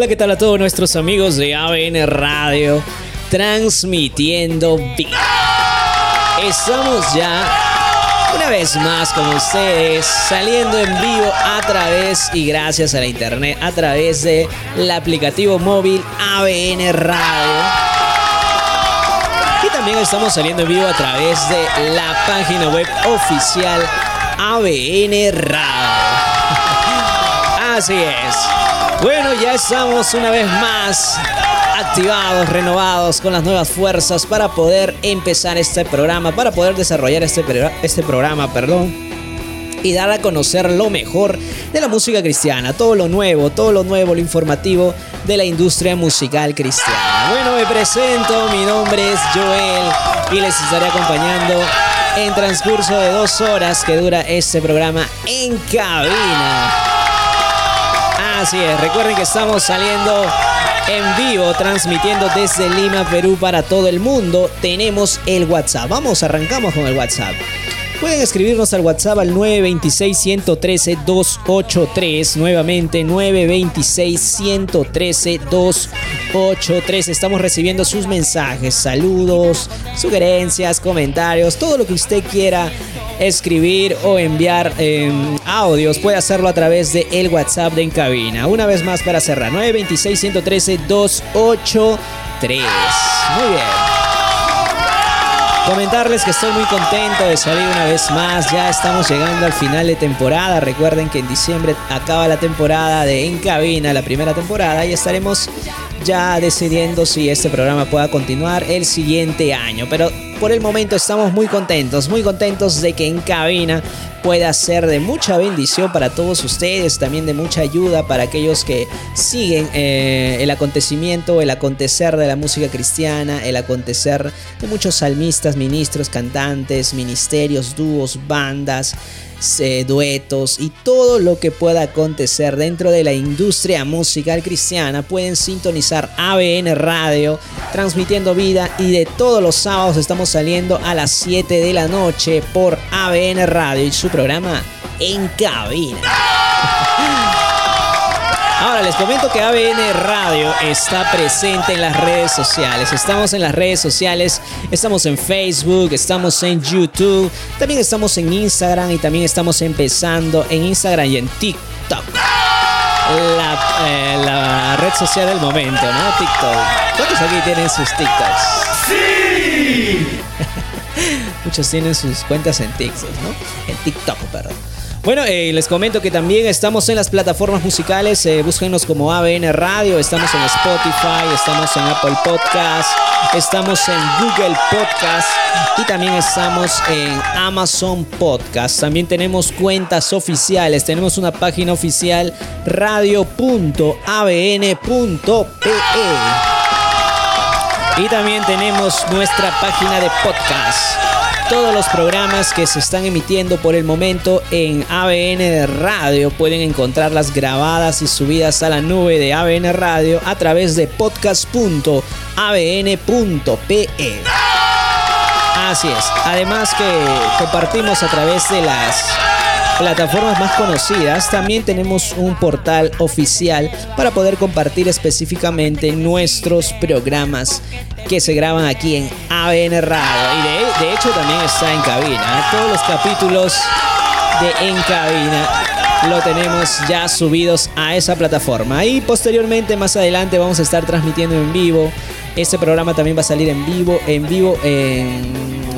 Hola, ¿qué tal a todos nuestros amigos de ABN Radio? Transmitiendo bien. Estamos ya una vez más con ustedes, saliendo en vivo a través y gracias a la internet, a través de aplicativo móvil ABN Radio. Y también estamos saliendo en vivo a través de la página web oficial ABN Radio. Así es. Bueno, ya estamos una vez más activados, renovados, con las nuevas fuerzas para poder empezar este programa, para poder desarrollar este, este programa, perdón, y dar a conocer lo mejor de la música cristiana, todo lo nuevo, todo lo nuevo, lo informativo de la industria musical cristiana. Bueno, me presento, mi nombre es Joel y les estaré acompañando en transcurso de dos horas que dura este programa en cabina. Así es, recuerden que estamos saliendo en vivo, transmitiendo desde Lima, Perú para todo el mundo. Tenemos el WhatsApp. Vamos, arrancamos con el WhatsApp. Pueden escribirnos al WhatsApp al 926-113-283. Nuevamente, 926-113-283. Estamos recibiendo sus mensajes, saludos, sugerencias, comentarios, todo lo que usted quiera escribir o enviar em, audios. Puede hacerlo a través de el WhatsApp de Encabina. Una vez más para cerrar, 926-113-283. Muy bien. Comentarles que estoy muy contento de salir una vez más. Ya estamos llegando al final de temporada. Recuerden que en diciembre acaba la temporada de En Cabina, la primera temporada, y estaremos ya decidiendo si este programa pueda continuar el siguiente año. Pero por el momento estamos muy contentos, muy contentos de que En Cabina pueda ser de mucha bendición para todos ustedes, también de mucha ayuda para aquellos que siguen eh, el acontecimiento, el acontecer de la música cristiana, el acontecer de muchos salmistas, ministros, cantantes, ministerios, dúos, bandas. Eh, duetos y todo lo que pueda acontecer dentro de la industria musical cristiana pueden sintonizar ABN Radio transmitiendo vida y de todos los sábados estamos saliendo a las 7 de la noche por ABN Radio y su programa En Cabina. Ahora les comento que ABN Radio está presente en las redes sociales. Estamos en las redes sociales, estamos en Facebook, estamos en YouTube, también estamos en Instagram y también estamos empezando en Instagram y en TikTok. La, eh, la red social del momento, ¿no? TikTok. ¿Cuántos aquí tienen sus TikToks? ¡Sí! Muchos tienen sus cuentas en TikTok, ¿no? En TikTok, perdón. Bueno, eh, les comento que también estamos en las plataformas musicales. Eh, búsquenos como ABN Radio. Estamos en Spotify, estamos en Apple Podcast, estamos en Google Podcast y también estamos en Amazon Podcast. También tenemos cuentas oficiales. Tenemos una página oficial radio.abn.pe. Y también tenemos nuestra página de podcast todos los programas que se están emitiendo por el momento en ABN Radio. Pueden encontrarlas grabadas y subidas a la nube de ABN Radio a través de podcast.abn.pe. Así es. Además que compartimos a través de las plataformas más conocidas, también tenemos un portal oficial para poder compartir específicamente nuestros programas que se graban aquí en ABN Radio. Y de, hecho también está en cabina. ¿eh? Todos los capítulos de En Cabina lo tenemos ya subidos a esa plataforma. Y posteriormente, más adelante, vamos a estar transmitiendo en vivo. Este programa también va a salir en vivo, en vivo,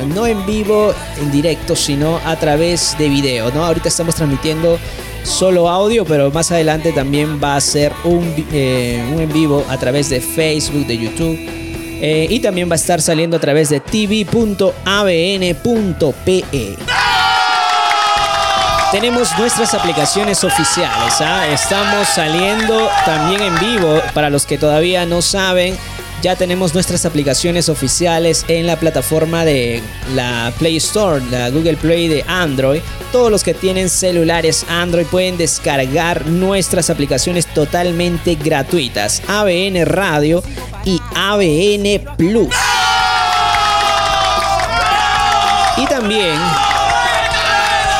no en vivo, en directo, sino a través de video. ¿no? Ahorita estamos transmitiendo solo audio, pero más adelante también va a ser un, eh, en vivo a través de Facebook, de YouTube eh, y también va a estar saliendo a través de tv.abn.pe. Tenemos nuestras aplicaciones oficiales. ¿ah? Estamos saliendo también en vivo. Para los que todavía no saben, ya tenemos nuestras aplicaciones oficiales en la plataforma de la Play Store, la Google Play de Android. Todos los que tienen celulares Android pueden descargar nuestras aplicaciones totalmente gratuitas. ABN Radio y ABN Plus. Y también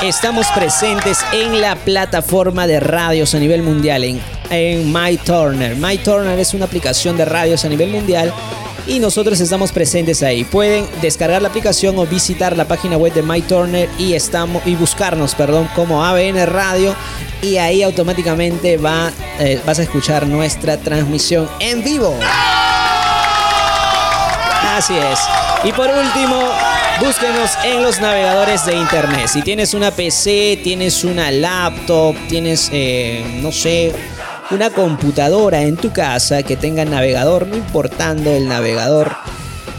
estamos presentes en la plataforma de radios a nivel mundial, en, en MyTurner. Es una aplicación de radios a nivel mundial y nosotros estamos presentes ahí. Pueden descargar la aplicación o visitar la página web de MyTurner y estamos y buscarnos, perdón, como ABN Radio y ahí automáticamente eh, vas a escuchar nuestra transmisión en vivo. Así es. Y por último, búsquenos en los navegadores de internet. Si tienes una PC, tienes una laptop, tienes, eh, no sé, una computadora en tu casa que tenga navegador, no importando el navegador,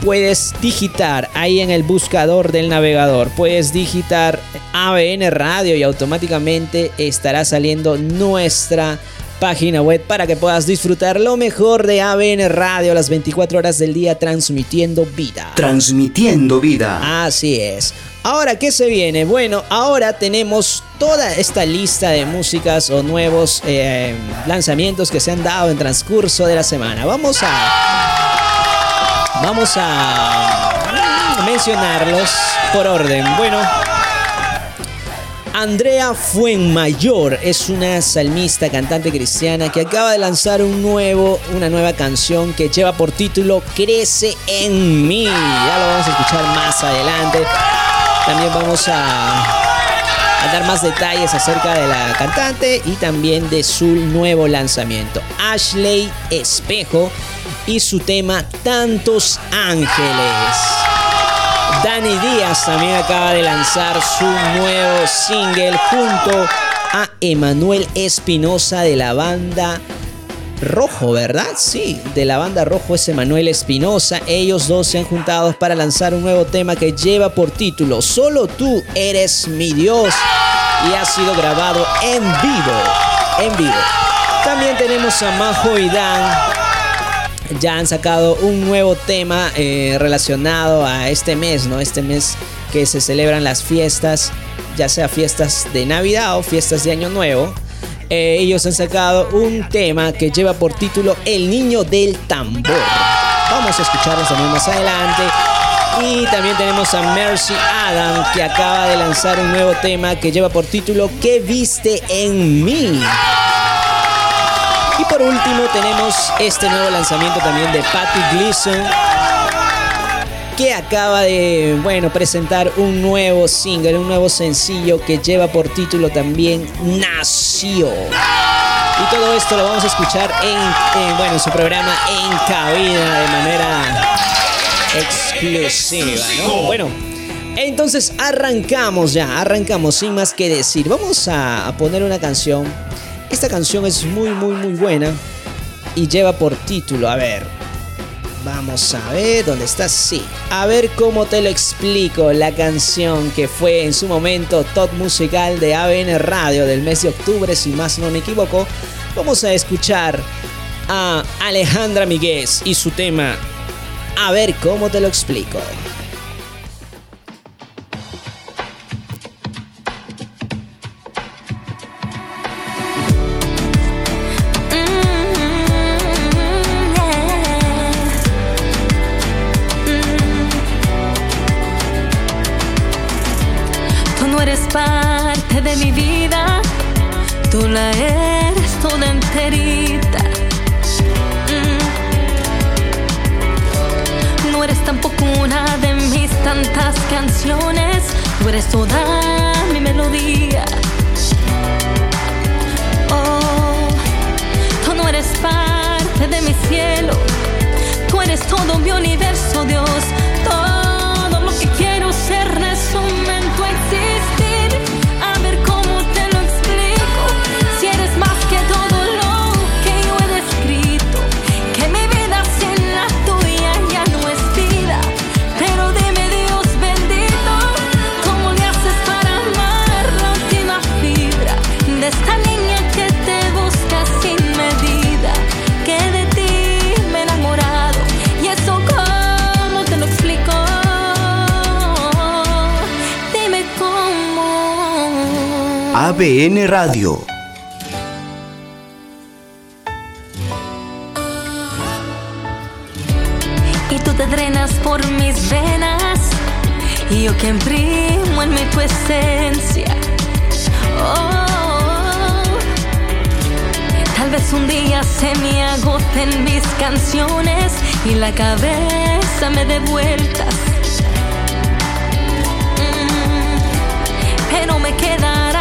puedes digitar ahí en el buscador del navegador, puedes digitar ABN Radio y automáticamente estará saliendo nuestra página web para que puedas disfrutar lo mejor de ABN Radio las 24 horas del día transmitiendo vida. Transmitiendo vida. Así es. Ahora, ¿qué se viene? Bueno, ahora tenemos toda esta lista de músicas o nuevos eh, lanzamientos que se han dado en transcurso de la semana. Vamos a. Vamos a mencionarlos por orden. Bueno, Andrea Fuenmayor es una salmista, cantante cristiana que acaba de lanzar un nuevo, una nueva canción que lleva por título Crece en mí. Ya lo vamos a escuchar más adelante. También vamos a, a dar más detalles acerca de la cantante y también de su nuevo lanzamiento. Ashley Espejo y su tema Tantos Ángeles. Dani Díaz también acaba de lanzar su nuevo single junto a Emanuel Espinosa de la banda Rojo, ¿verdad? Sí, de la banda Rojo es Emanuel Espinosa. Ellos dos se han juntado para lanzar un nuevo tema que lleva por título Solo tú eres mi Dios y ha sido grabado en vivo. En vivo. También tenemos a Majo y Dan ya han sacado un nuevo tema eh, relacionado a este mes, ¿no? Este mes que se celebran las fiestas, ya sea fiestas de Navidad o fiestas de Año Nuevo. Eh, ellos han sacado un tema que lleva por título El Niño del Tambor. Vamos a escucharlos también más adelante. Y también tenemos a Mercy Adam que acaba de lanzar un nuevo tema que lleva por título ¿Qué viste en mí? Y por último tenemos este nuevo lanzamiento también de Patty Gleason que acaba de, bueno, presentar un nuevo single, un nuevo sencillo que lleva por título también Nació. Y todo esto lo vamos a escuchar en, bueno, en su programa En Cabina de manera exclusiva, ¿no? Bueno, entonces arrancamos ya, arrancamos sin más que decir. Vamos a, a poner una canción esta canción es muy, muy, muy buena y lleva por título, a ver, vamos a ver dónde está, sí, a ver cómo te lo explico, la canción que fue en su momento top musical de ABN Radio del mes de octubre, si más no me equivoco, vamos a escuchar a Alejandra Miguel y su tema, a ver cómo te lo explico. tú eres toda mi melodía. Oh, tú no eres parte de mi cielo, tú eres todo mi universo, Dios. ABN Radio. Y tú te drenas por mis venas, y yo que imprimo en mi tu esencia Oh, tal vez un día se me agoten mis canciones y la cabeza me dé vueltas. Mm, pero me quedará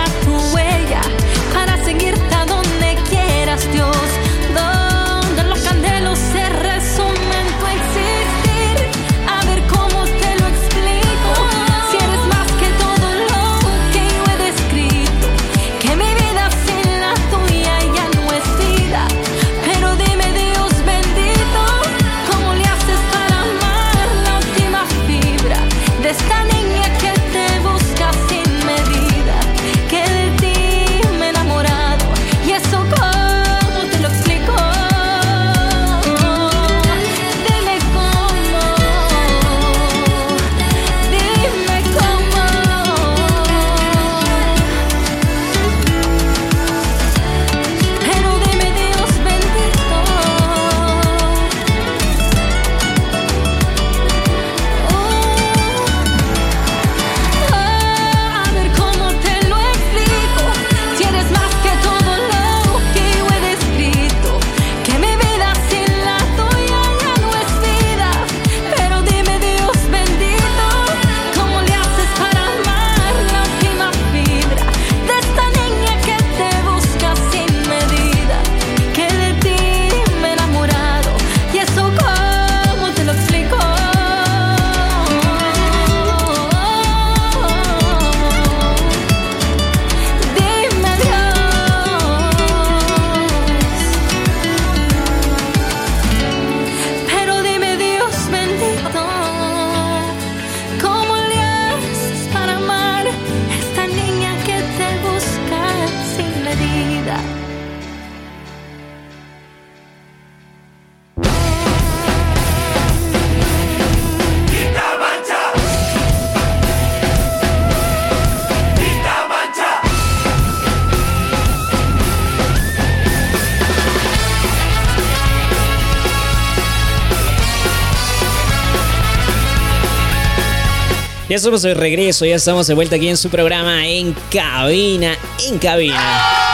Somos de regreso, ya estamos de vuelta aquí en su programa En Cabina, en Cabina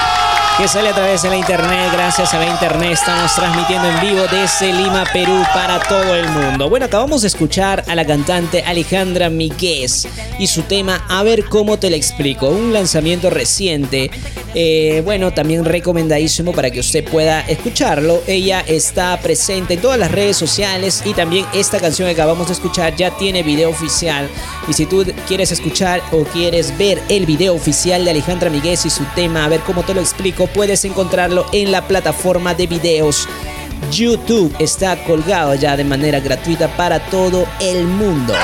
que sale a través de la internet. Gracias a la internet estamos transmitiendo en vivo desde Lima, Perú, para todo el mundo. Bueno, acabamos de escuchar a la cantante Alejandra Miguez y su tema A ver cómo te lo explico. Un lanzamiento reciente. Eh, bueno, también recomendadísimo para que usted pueda escucharlo. Ella está presente en todas las redes sociales y también esta canción que acabamos de escuchar ya tiene video oficial. Y si tú quieres escuchar o quieres ver el video oficial de Alejandra Miguez y su tema, a ver cómo te lo explico, puedes encontrarlo en la plataforma de videos YouTube. Está colgado ya de manera gratuita para todo el mundo.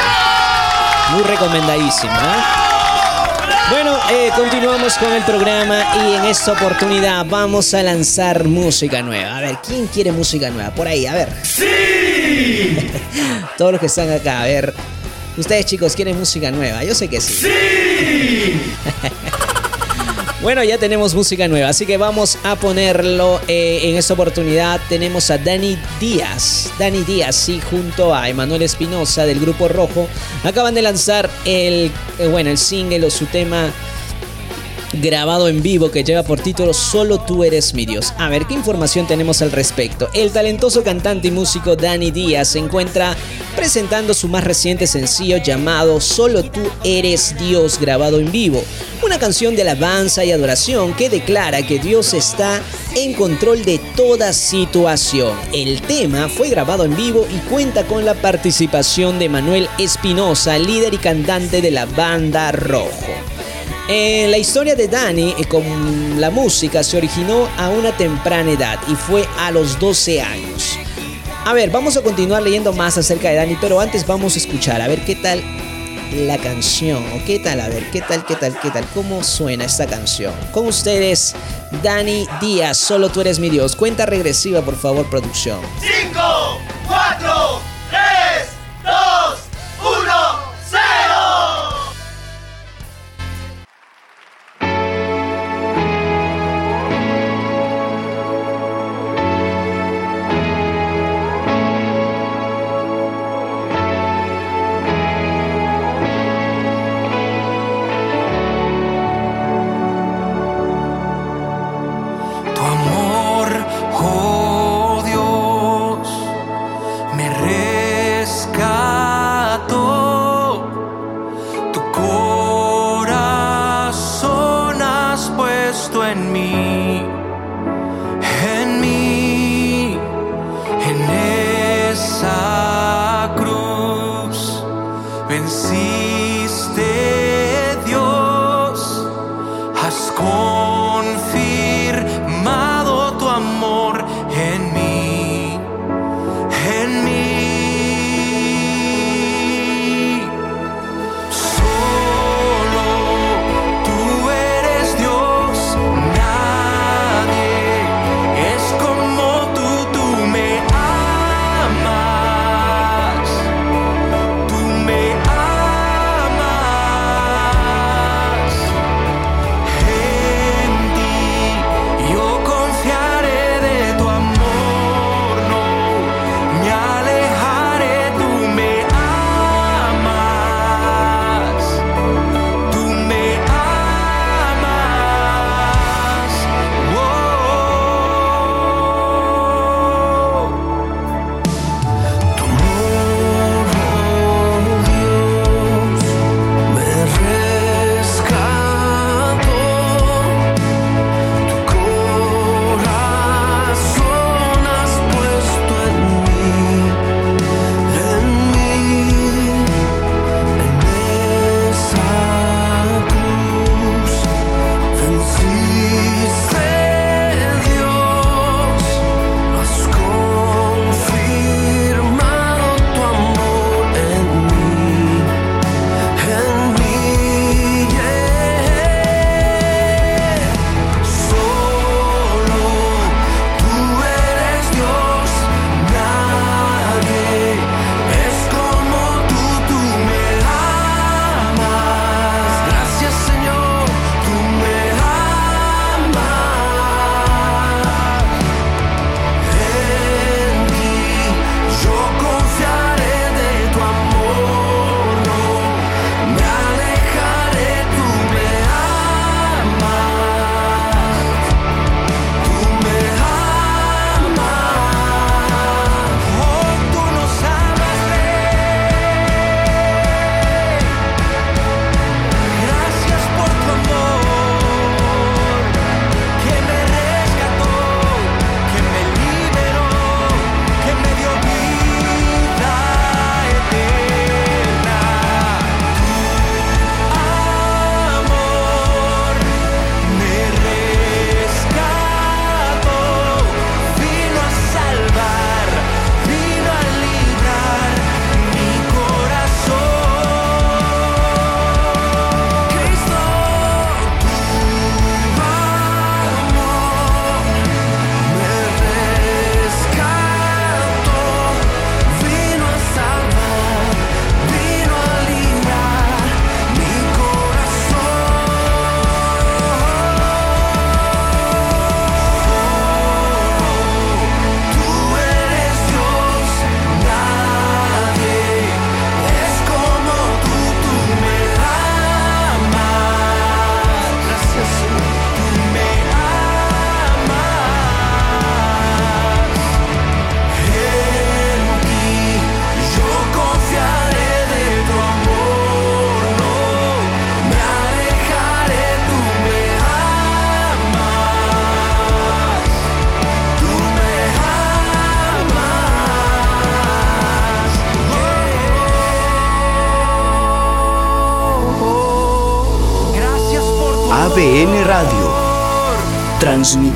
Muy recomendadísimo. ¿eh? Bueno, eh, continuamos con el programa y en esta oportunidad vamos a lanzar música nueva. A ver, ¿quién quiere música nueva? Por ahí, a ver. ¡Sí! Todos los que están acá, a ver. Ustedes chicos quieren música nueva, yo sé que sí. ¡Sí! Bueno, ya tenemos música nueva, así que vamos a ponerlo eh, en esta oportunidad. Tenemos a Dani Díaz. Dani Díaz, sí, junto a Emanuel Espinosa del Grupo Rojo. Acaban de lanzar el, eh, bueno, el single o su tema grabado en vivo que lleva por título Solo tú eres mi Dios. A ver, ¿qué información tenemos al respecto? El talentoso cantante y músico Danny Díaz se encuentra presentando su más reciente sencillo llamado Solo tú eres Dios grabado en vivo. Una canción de alabanza y adoración que declara que Dios está en control de toda situación. El tema fue grabado en vivo y cuenta con la participación de Manuel Espinosa, líder y cantante de la banda Rojo. Eh, la historia de Dani eh, con la música se originó a una temprana edad y fue a los 12 años. A ver, vamos a continuar leyendo más acerca de Dani, pero antes vamos a escuchar a ver qué tal la canción o qué tal, a ver, qué tal, qué tal, qué tal, cómo suena esta canción. Con ustedes, Dani Díaz, solo tú eres mi Dios. Cuenta regresiva, por favor, producción. 5,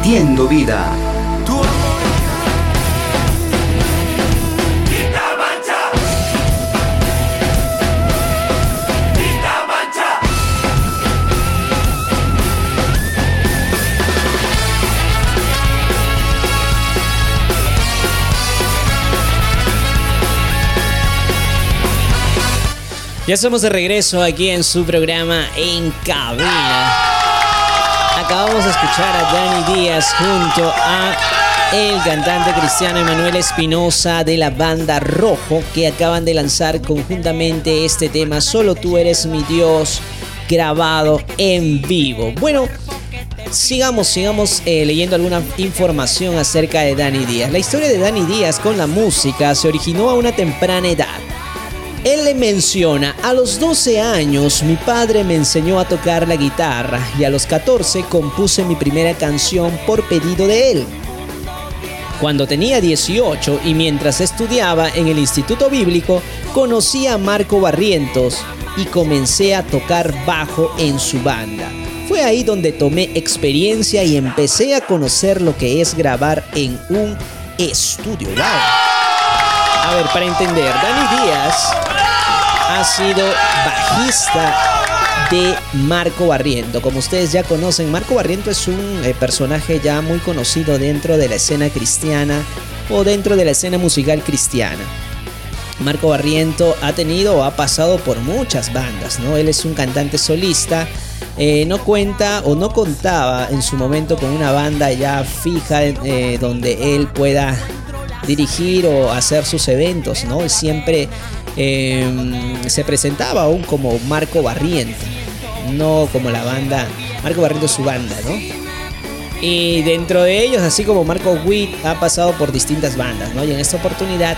Transmitiendo vida. Ya estamos de regreso aquí en su programa En Cabina. Acabamos de escuchar a Dani Díaz junto a el cantante cristiano Emanuel Espinosa de la banda Rojo que acaban de lanzar conjuntamente este tema Solo tú eres mi Dios grabado en vivo. Bueno, sigamos, sigamos eh, leyendo alguna información acerca de Dani Díaz. La historia de Dani Díaz con la música se originó a una temprana edad. Él le menciona, a los 12 años mi padre me enseñó a tocar la guitarra y a los 14 compuse mi primera canción por pedido de él. Cuando tenía 18 y mientras estudiaba en el Instituto Bíblico, conocí a Marco Barrientos y comencé a tocar bajo en su banda. Fue ahí donde tomé experiencia y empecé a conocer lo que es grabar en un estudio. A ver, para entender, Dani Díaz ha sido bajista de Marco Barriento. Como ustedes ya conocen, Marco Barriento es un eh, personaje ya muy conocido dentro de la escena cristiana o dentro de la escena musical cristiana. Marco Barriento ha tenido o ha pasado por muchas bandas, ¿no? Él es un cantante solista, eh, no cuenta o no contaba en su momento con una banda ya fija eh, donde él pueda dirigir o hacer sus eventos, ¿no? Siempre em, se presentaba aún como Marco Barriento, no como la banda, Marco Barriento es su banda, ¿no? Y dentro de ellos, así como Marco Witt ha pasado por distintas bandas, ¿no? Y en esta oportunidad,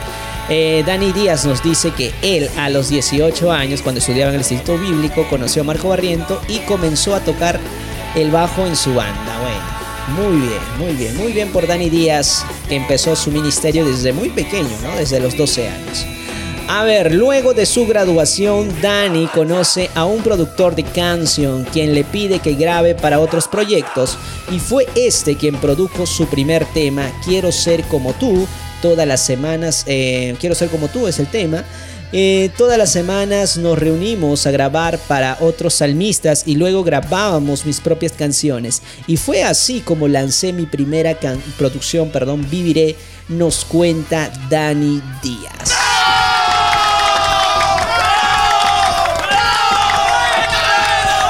eh, Dani Díaz nos dice que él a los 18 años, cuando estudiaba en el Instituto Bíblico, conoció a Marco Barriento y comenzó a tocar el bajo en su banda. Bueno, muy bien, muy bien, muy bien por Dani Díaz, que empezó su ministerio desde muy pequeño, ¿no? Desde los 12 años. A ver, luego de su graduación, Dani conoce a un productor de canción quien le pide que grabe para otros proyectos y fue este quien produjo su primer tema, Quiero ser como tú, todas las semanas, eh, Quiero ser como tú es el tema, eh, todas las semanas nos reunimos a grabar para otros salmistas y luego grabábamos mis propias canciones. Y fue así como lancé mi primera producción, perdón, Viviré, nos cuenta Dani Díaz.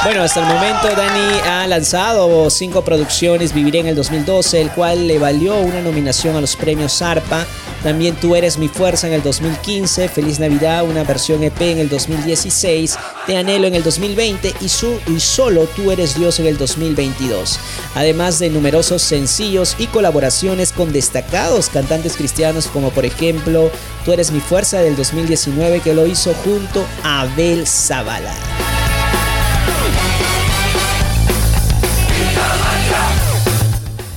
Bueno, hasta el momento Dani ha lanzado cinco producciones, Viviré en el 2012, el cual le valió una nominación a los premios Zarpa también Tú eres mi fuerza en el 2015, Feliz Navidad, una versión EP en el 2016, Te anhelo en el 2020 y, su, y solo Tú eres Dios en el 2022. Además de numerosos sencillos y colaboraciones con destacados cantantes cristianos como por ejemplo Tú eres mi fuerza del 2019 que lo hizo junto a Abel Zavala.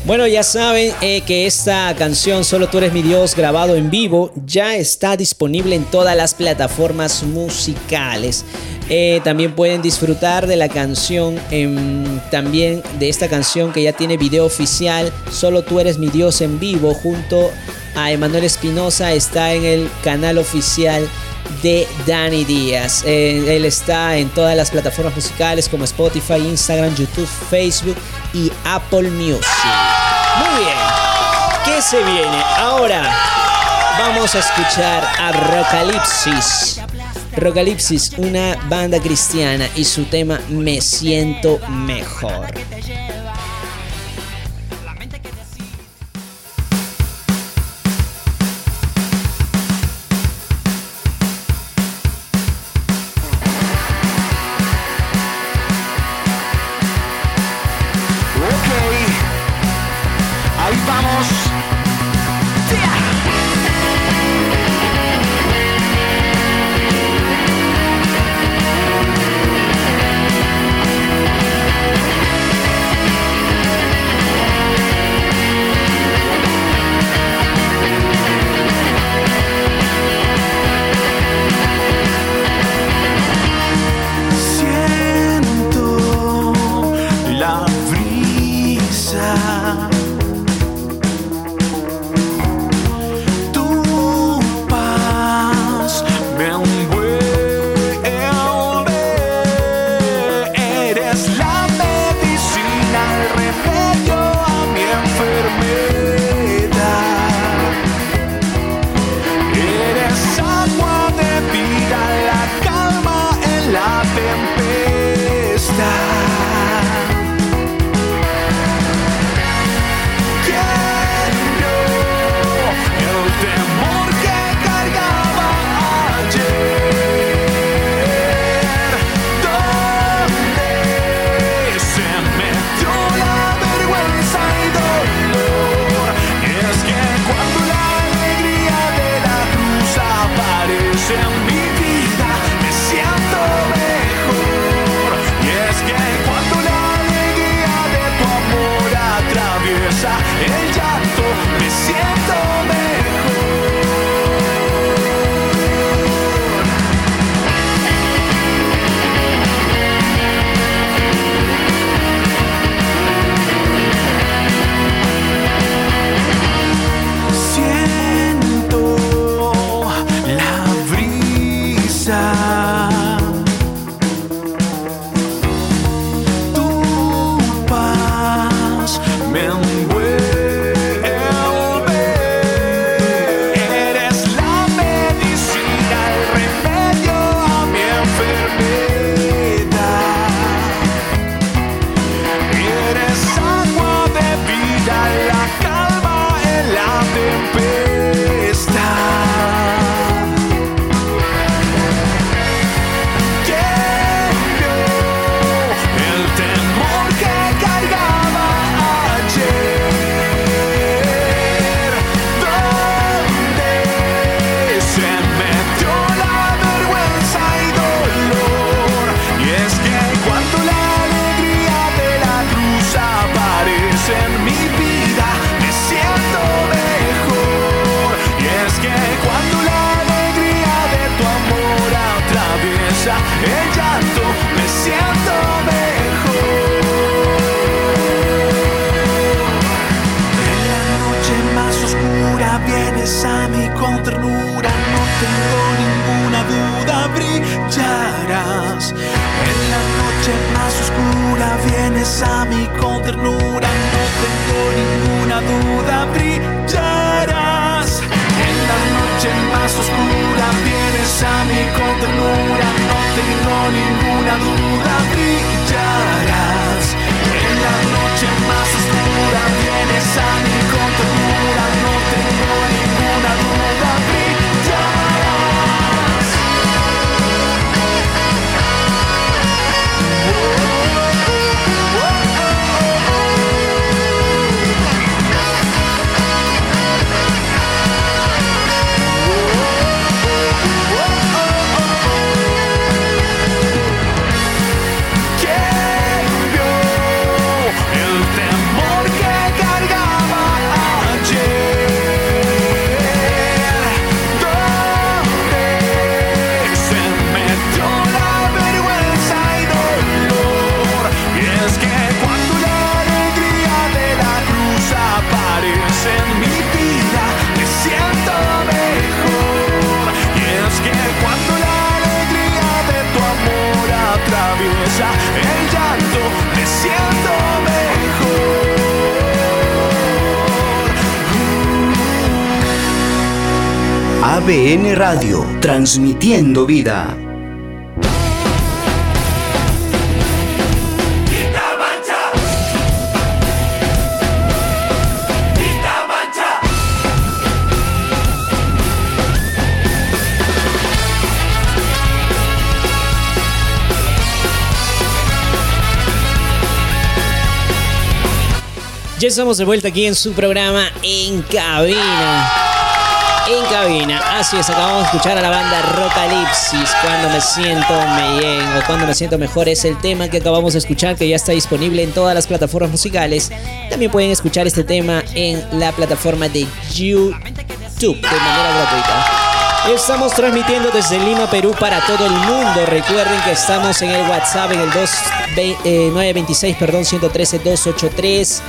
Bueno, ya saben eh, que esta canción Solo tú eres mi Dios grabado en vivo ya está disponible en todas las plataformas musicales. Eh, también pueden disfrutar de la canción, también de esta canción que ya tiene video oficial, Solo tú eres mi Dios en vivo, junto a Emanuel Espinosa, está en el canal oficial de Danny Díaz. Eh, él está en todas las plataformas musicales como Spotify, Instagram, YouTube, Facebook y Apple Music. Muy bien. ¿Qué se viene? Ahora vamos a escuchar a Rocalipsis. Rocalipsis, una banda cristiana y su tema Me siento mejor. Transmitiendo vida. Ya estamos de vuelta aquí en su programa En Cabina. En Cabina. Así es, acabamos de escuchar a la banda Rocalipsis. Cuando me siento bien o cuando me siento mejor es el tema que acabamos de escuchar que ya está disponible en todas las plataformas musicales. También pueden escuchar este tema en la plataforma de YouTube de manera gratuita. Estamos transmitiendo desde Lima, Perú para todo el mundo. Recuerden que estamos en el WhatsApp en el 2, eh, 926, perdón, 113 283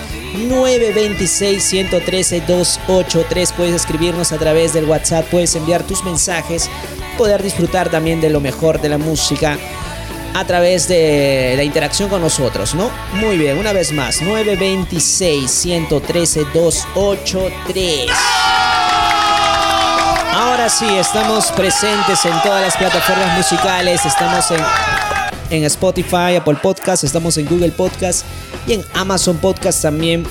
926 113 283. Puedes escribirnos a través del WhatsApp, puedes enviar tus mensajes, poder disfrutar también de lo mejor de la música a través de la interacción con nosotros, ¿no? Muy bien, una vez más, 926 113 283. Ahora sí, estamos presentes en todas las plataformas musicales. Estamos en, en Spotify, Apple Podcast, estamos en Google Podcast y en Amazon Podcast también.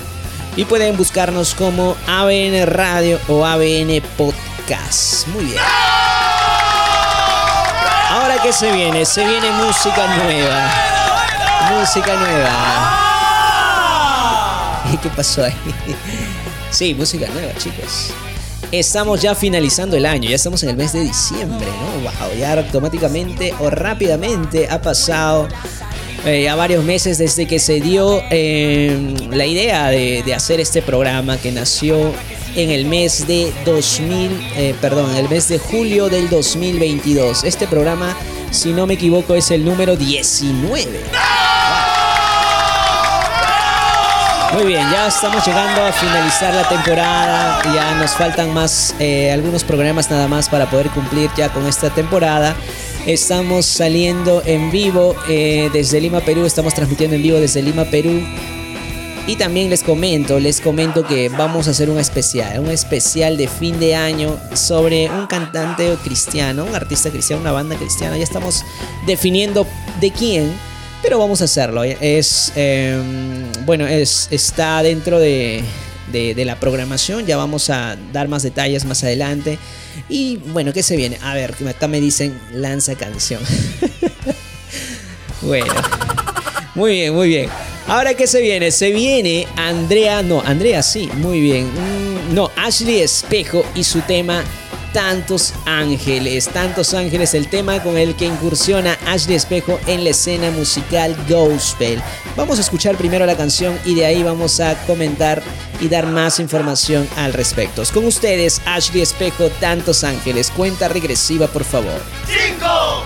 Y pueden buscarnos como ABN Radio o ABN Podcast. Muy bien. Ahora que se viene, se viene música nueva. Música nueva. ¿Qué pasó ahí? Sí, música nueva, chicos. Estamos ya finalizando el año, ya estamos en el mes de diciembre, ¿no? Wow, ya automáticamente o rápidamente ha pasado eh, ya varios meses desde que se dio eh, la idea de, de hacer este programa que nació en el mes de 2000, eh, perdón, en el mes de julio del 2022. Este programa, si no me equivoco, es el número 19. Muy bien, ya estamos llegando a finalizar la temporada. Ya nos faltan más eh, algunos programas nada más para poder cumplir ya con esta temporada. Estamos saliendo en vivo eh, desde Lima, Perú. Estamos transmitiendo en vivo desde Lima, Perú. Y también les comento, les comento que vamos a hacer un especial, un especial de fin de año sobre un cantante cristiano, un artista cristiano, una banda cristiana. Ya estamos definiendo de quién, pero vamos a hacerlo. Es, eh, bueno, es, está dentro de, de, de, la programación. Ya vamos a dar más detalles más adelante. Y bueno, ¿qué se viene? A ver, acá me dicen lanza canción. bueno, muy bien, muy bien. Ahora, ¿qué se viene? Se viene Andrea, no, Andrea sí, muy bien. Mm, no, Ashley Espejo y su tema Tantos Ángeles. Tantos Ángeles, el tema con el que incursiona Ashley Espejo en la escena musical gospel. Vamos a escuchar primero la canción y de ahí vamos a comentar y dar más información al respecto. Con ustedes, Ashley Espejo, Tantos Ángeles. Cuenta regresiva, por favor. 5,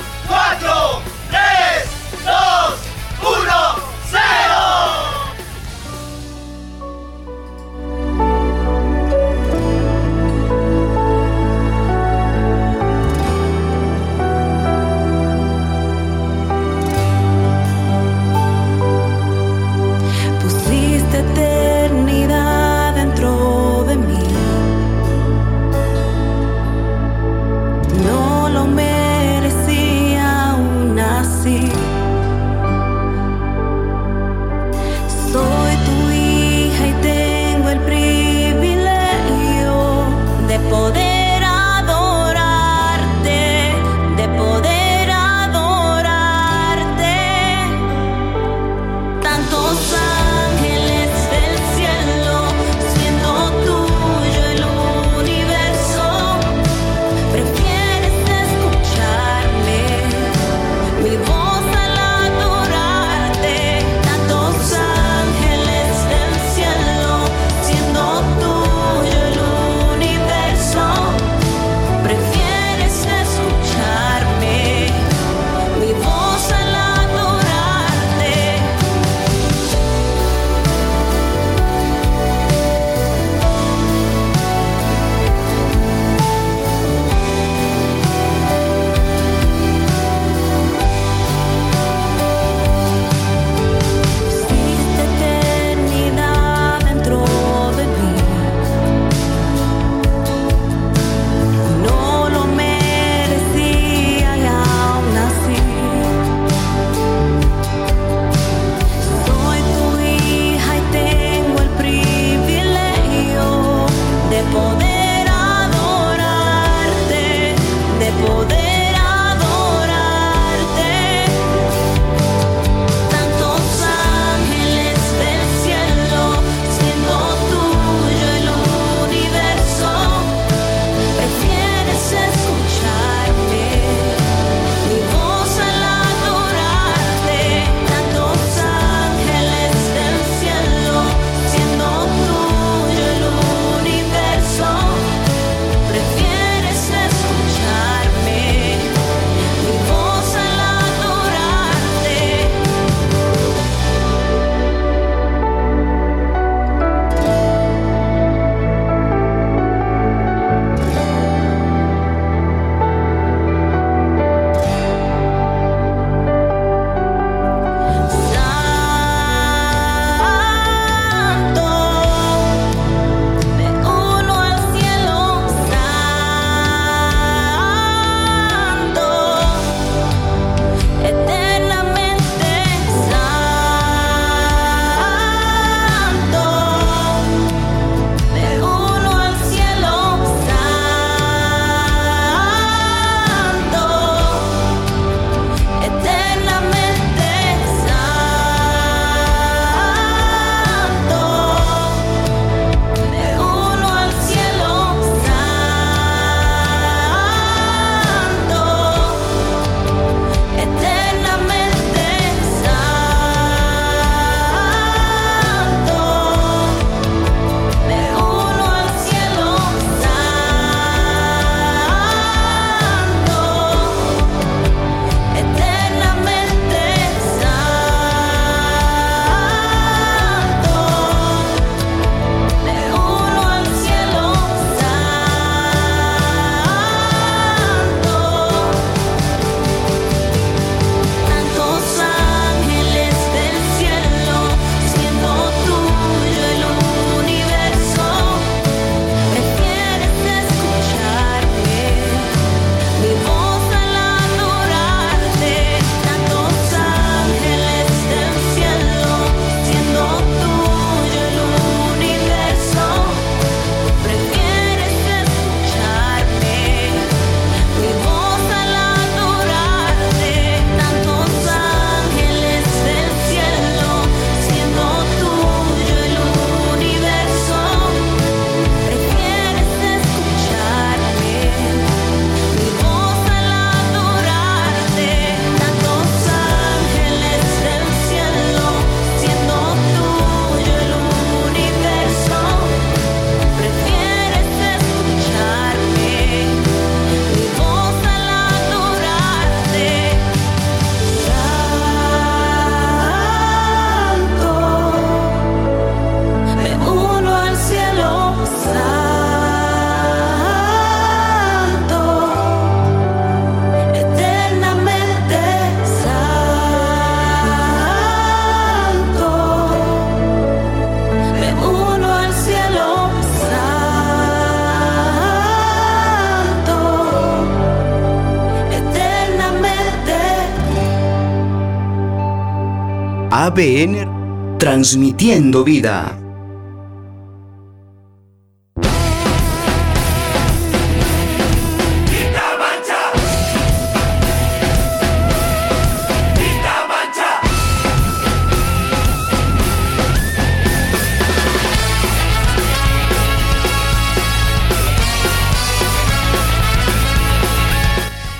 ABN Transmitiendo Vida.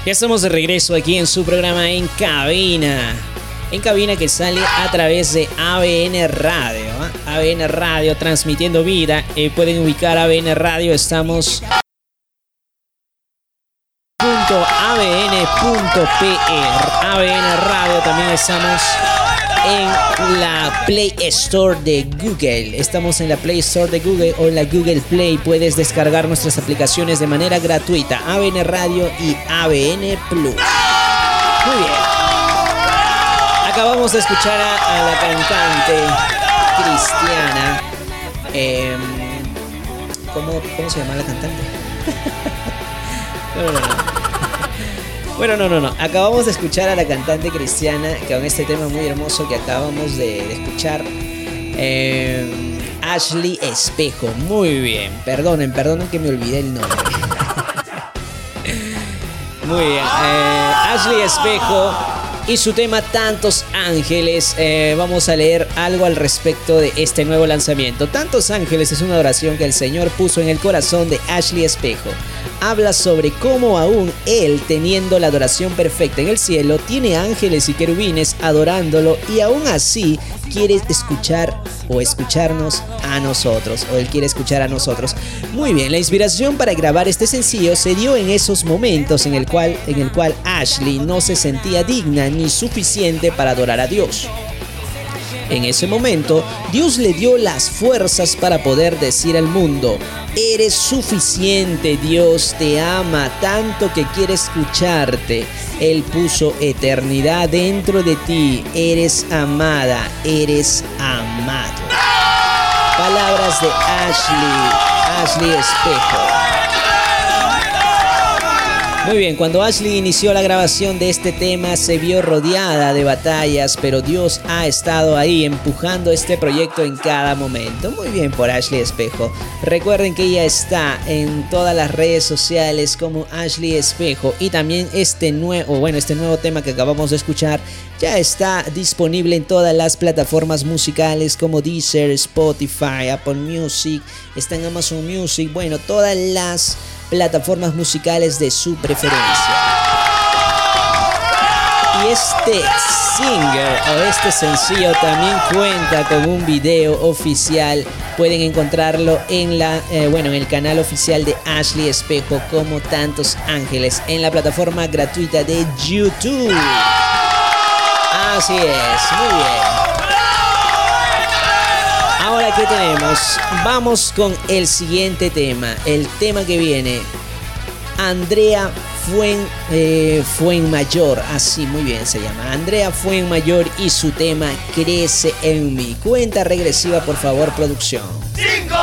Ya estamos de regreso aquí en su programa En Cabina. En cabina que sale a través de ABN Radio. ¿ah? ABN Radio transmitiendo vida. Eh, pueden ubicar ABN Radio. Estamos .abn.pr ABN Radio también estamos en la Play Store de Google. Estamos en la Play Store de Google o en la Google Play. Puedes descargar nuestras aplicaciones de manera gratuita. ABN Radio y ABN Plus. Muy bien. Acabamos de escuchar a, la cantante cristiana. em, ¿cómo, ¿Cómo se llama la cantante? no, no, no, no. Bueno, no, no, no. Acabamos de escuchar a la cantante cristiana con este tema muy hermoso que acabamos de, escuchar. Eh, Ashley Espejo. Muy bien. Perdonen, perdonen que me olvidé el nombre. Muy bien. Eh, Ashley Espejo y su tema Tantos Ángeles. Eh, vamos a leer algo al respecto de este nuevo lanzamiento. Tantos Ángeles es una oración que el Señor puso en el corazón de Ashley Espejo. Habla sobre cómo aún Él, teniendo la adoración perfecta en el cielo, tiene ángeles y querubines adorándolo y aún así quiere escuchar o escucharnos a nosotros, o Él quiere escuchar a nosotros. Muy bien, la inspiración para grabar este sencillo se dio en esos momentos en el cual, en el cual Ashley no se sentía digna ni suficiente para adorar a Dios. En ese momento, Dios le dio las fuerzas para poder decir al mundo, eres suficiente, Dios te ama tanto que quiere escucharte. Él puso eternidad dentro de ti, eres amada, eres amado. Palabras de Ashley, Ashley Espejo. Muy bien, cuando Ashley inició la grabación de este tema se vio rodeada de batallas, pero Dios ha estado ahí empujando este proyecto en cada momento. Muy bien por Ashley Espejo. Recuerden que ella está en todas las redes sociales como Ashley Espejo y también este nuevo, bueno, este nuevo tema que acabamos de escuchar ya está disponible en todas las plataformas musicales como Deezer, Spotify, Apple Music, está en Amazon Music, bueno, todas las plataformas musicales de su preferencia. Y este singer o este sencillo también cuenta con un video oficial. Pueden encontrarlo en la eh, bueno en el canal oficial de Ashley Espejo como tantos ángeles en la plataforma gratuita de YouTube. Así es, muy bien. Ahora, ¿qué tenemos? Vamos con el siguiente tema. El tema que viene. Andrea Fuen, eh, Fuenmayor. Así, muy bien se llama. Andrea Fuenmayor y su tema Crece en mí. Cuenta regresiva, por favor, producción. 5,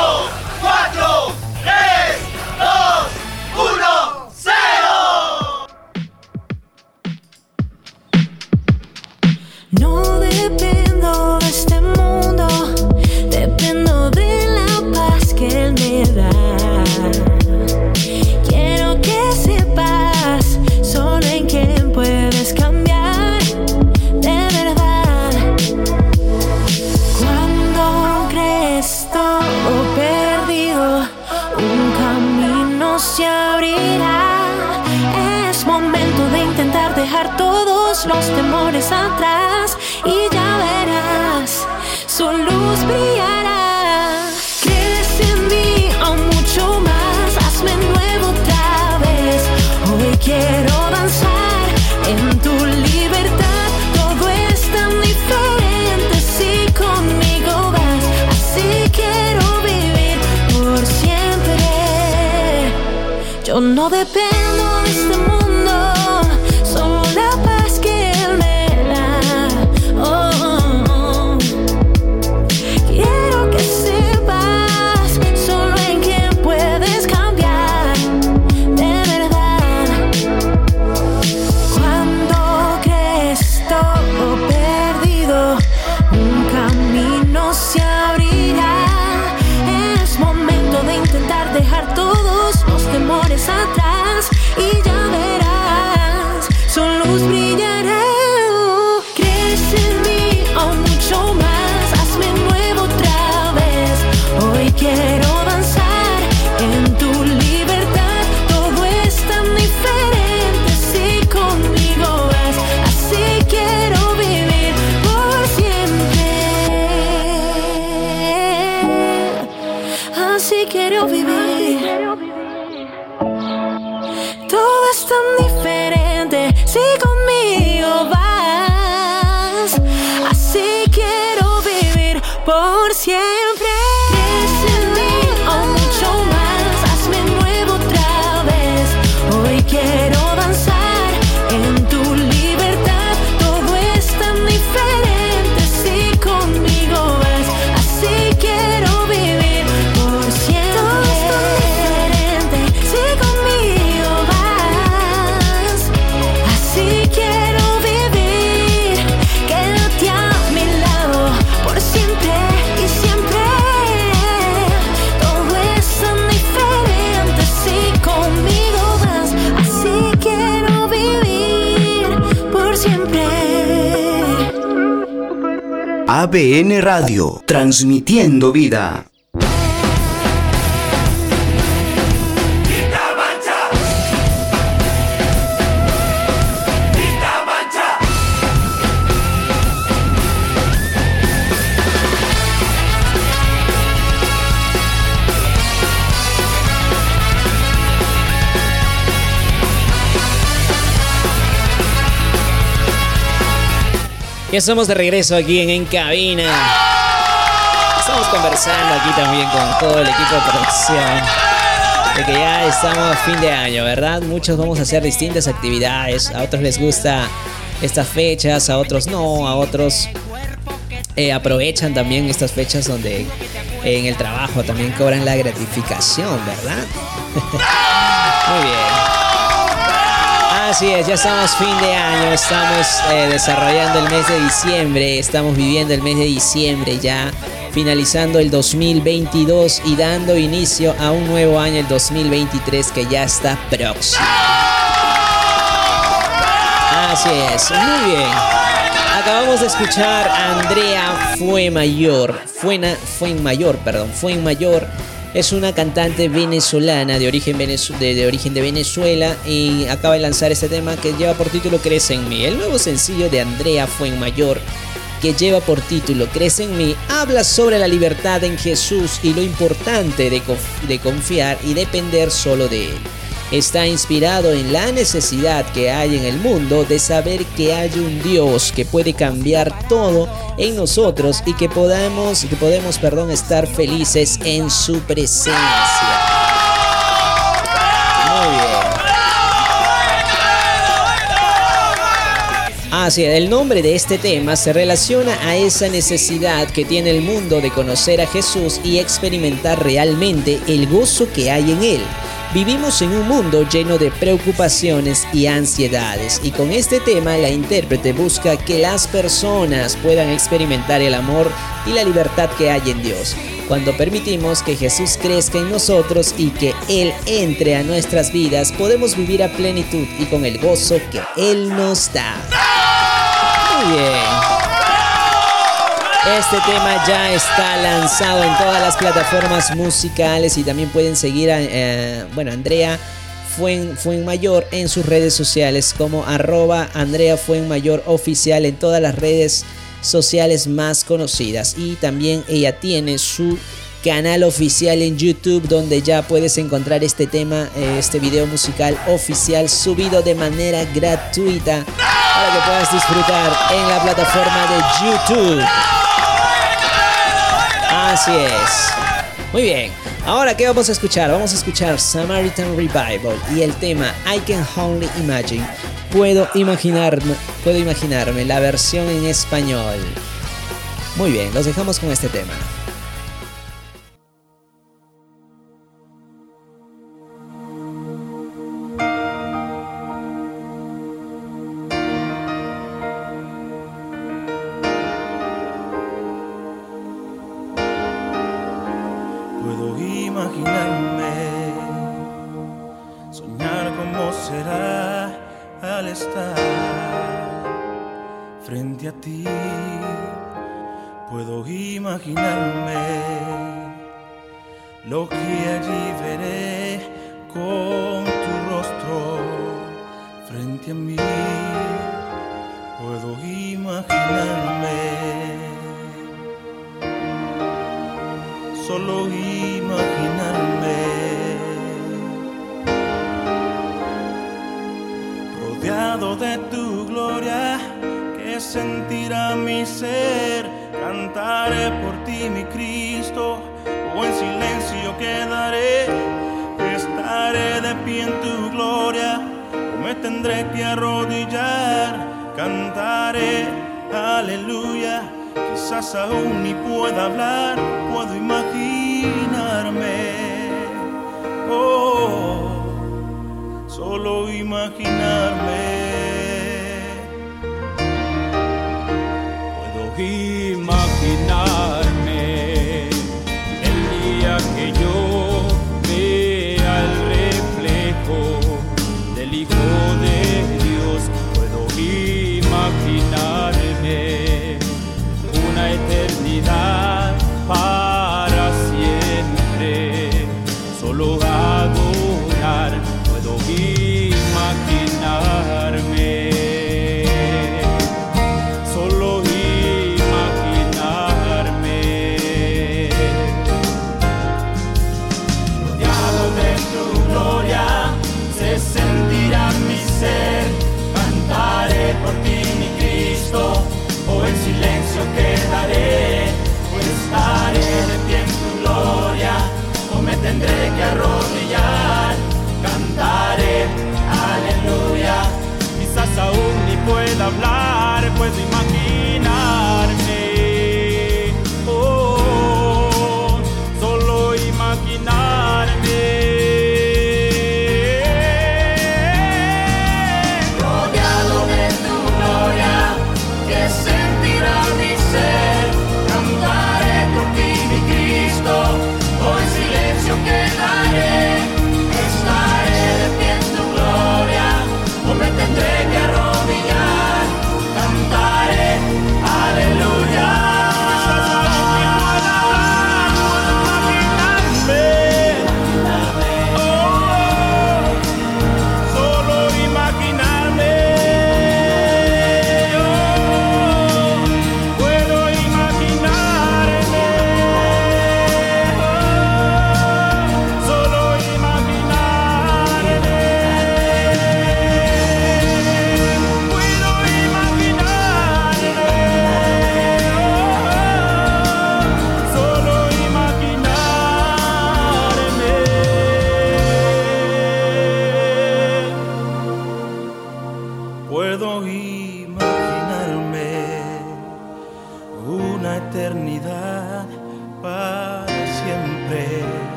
No dependo ABN Radio, transmitiendo vida. Ya estamos de regreso aquí en En Cabina. Estamos conversando aquí también con todo el equipo de producción. De que ya estamos a fin de año, ¿verdad? Muchos vamos a hacer distintas actividades. A otros les gusta estas fechas, a otros no, a otros eh, aprovechan también estas fechas donde en el trabajo también cobran la gratificación, ¿verdad? Muy bien. Así es, ya estamos fin de año, estamos eh, desarrollando el mes de diciembre, estamos viviendo el mes de diciembre ya, finalizando el 2022 y dando inicio a un nuevo año, el 2023, que ya está próximo. Así es, muy bien. Acabamos de escuchar a Andrea Fuemayor, Fuena, Fuenmayor, perdón, Fuenmayor. Es una cantante venezolana de origen, de, origen de Venezuela y acaba de lanzar este tema que lleva por título Crece en mí. El nuevo sencillo de Andrea Fuenmayor que lleva por título Crece en mí habla sobre la libertad en Jesús y lo importante de, de confiar y depender solo de Él. Está inspirado en la necesidad que hay en el mundo de saber que hay un Dios que puede cambiar todo en nosotros y que podamos, que podemos, perdón, estar felices en su presencia. Así es, el nombre de este tema se relaciona a esa necesidad que tiene el mundo de conocer a Jesús y experimentar realmente el gozo que hay en Él. Vivimos en un mundo lleno de preocupaciones y ansiedades y con este tema la intérprete busca que las personas puedan experimentar el amor y la libertad que hay en Dios. Cuando permitimos que Jesús crezca en nosotros y que Él entre a nuestras vidas, podemos vivir a plenitud y con el gozo que Él nos da. Muy bien. Este tema ya está lanzado en todas las plataformas musicales y también pueden seguir a, eh, bueno, Andrea Fuen, Fuenmayor en sus redes sociales como arroba Andrea Fuenmayor oficial en todas las redes sociales más conocidas. Y también ella tiene su canal oficial en YouTube donde ya puedes encontrar este tema, eh, este video musical oficial subido de manera gratuita para que puedas disfrutar en la plataforma de YouTube. Así es. Muy bien. Ahora, ¿qué vamos a escuchar? Vamos a escuchar Samaritan Revival y el tema I Can Only Imagine. Puedo imaginarme, puedo imaginarme la versión en español. Muy bien, los dejamos con este tema. frente a ti. Puedo imaginarme lo que allí veré con tu rostro frente a mí. Puedo imaginarme solo imaginarme rodeado de tu gloria que sentirá mi ser. Cantaré por ti, mi Cristo, o en silencio quedaré. Estaré de pie en tu gloria, o me tendré que arrodillar. Cantaré, aleluya. Quizás aún ni pueda hablar, puedo imaginarme. Oh solo imaginarme.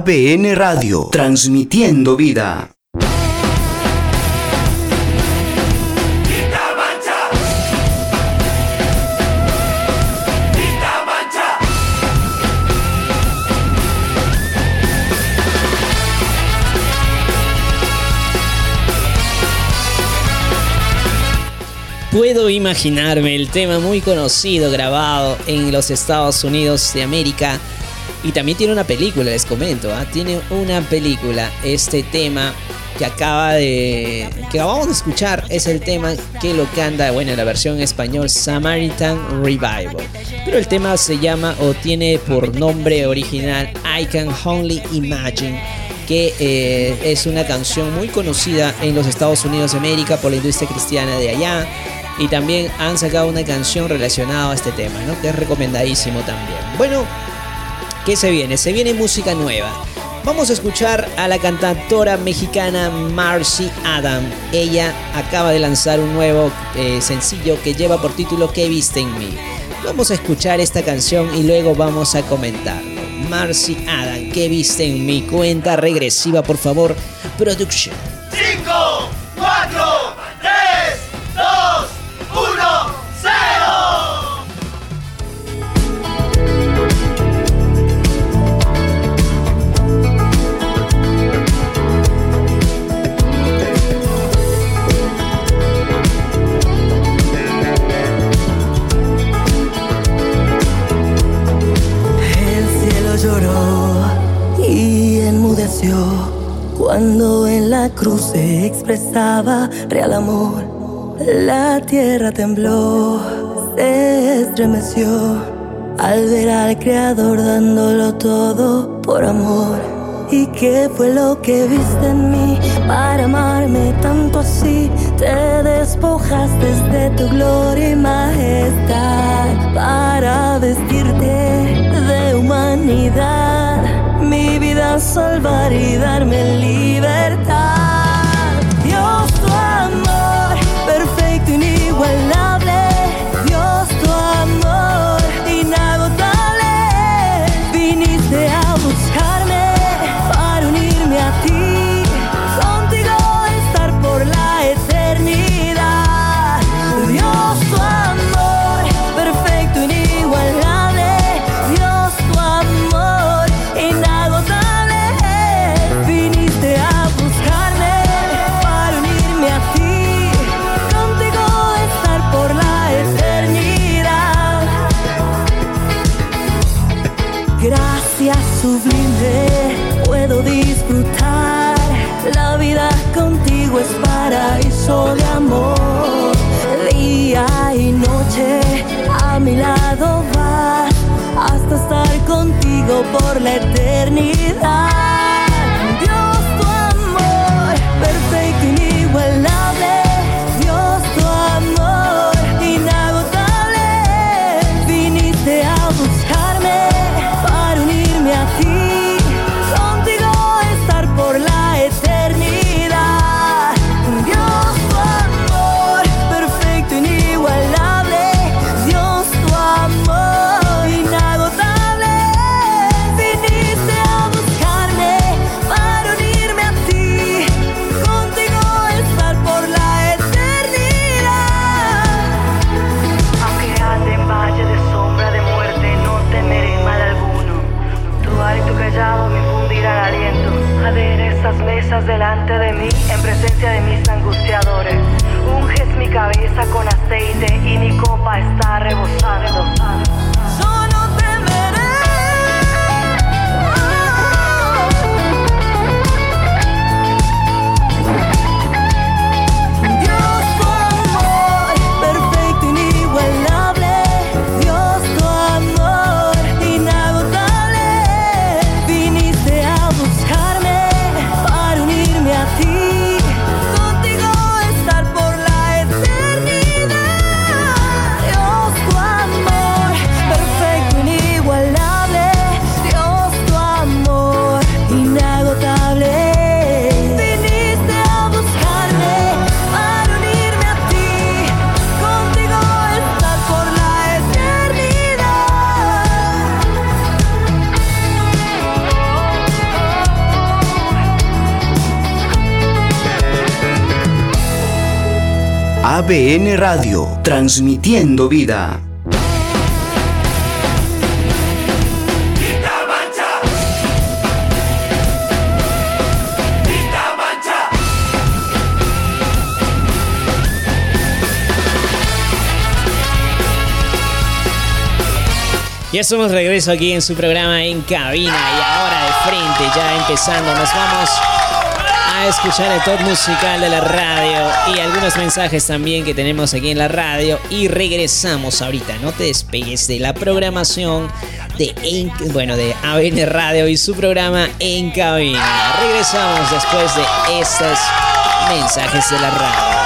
ABN Radio, transmitiendo vida. Puedo imaginarme el tema muy conocido grabado en los Estados Unidos de América. Y también tiene una película, les comento. ¿ah? Tiene una película. Este tema que acaba de. que acabamos de escuchar es el tema que lo canta, bueno, en la versión en español, Samaritan Revival. Pero el tema se llama o tiene por nombre original I Can Only Imagine que eh, es una canción muy conocida en los Estados Unidos de América por la industria cristiana de allá. Y también han sacado una canción relacionada a este tema, ¿no? Que es recomendadísimo también. Bueno, ¿qué se viene? Se viene música nueva. Vamos a escuchar a la cantautora mexicana Marcy Adam. Ella acaba de lanzar un nuevo eh, sencillo que lleva por título ¿Qué viste en mí? Vamos a escuchar esta canción y luego vamos a comentarlo. Marcy Adam, ¿qué viste en mi cuenta regresiva, por favor? Production. Cuando en la cruz se expresaba real amor. La tierra tembló, se estremeció al ver al Creador dándolo todo por amor. ¿Y qué fue lo que viste en mí para amarme tanto así? Te despojaste de tu gloria y majestad para vestirte de humanidad, vida salvar y darme libertad. De amor. Día y noche a mi lado vas hasta estar contigo por la eternidad. Radio, transmitiendo vida. Ya de regreso aquí en su programa en cabina y ahora de frente, ya empezando, nos vamos escuchar el top musical de la radio y algunos mensajes también que tenemos aquí en la radio y regresamos ahorita, no te despegues de la programación de En- bueno, de ABN Radio y su programa en cabina. Regresamos después de estos mensajes de la radio.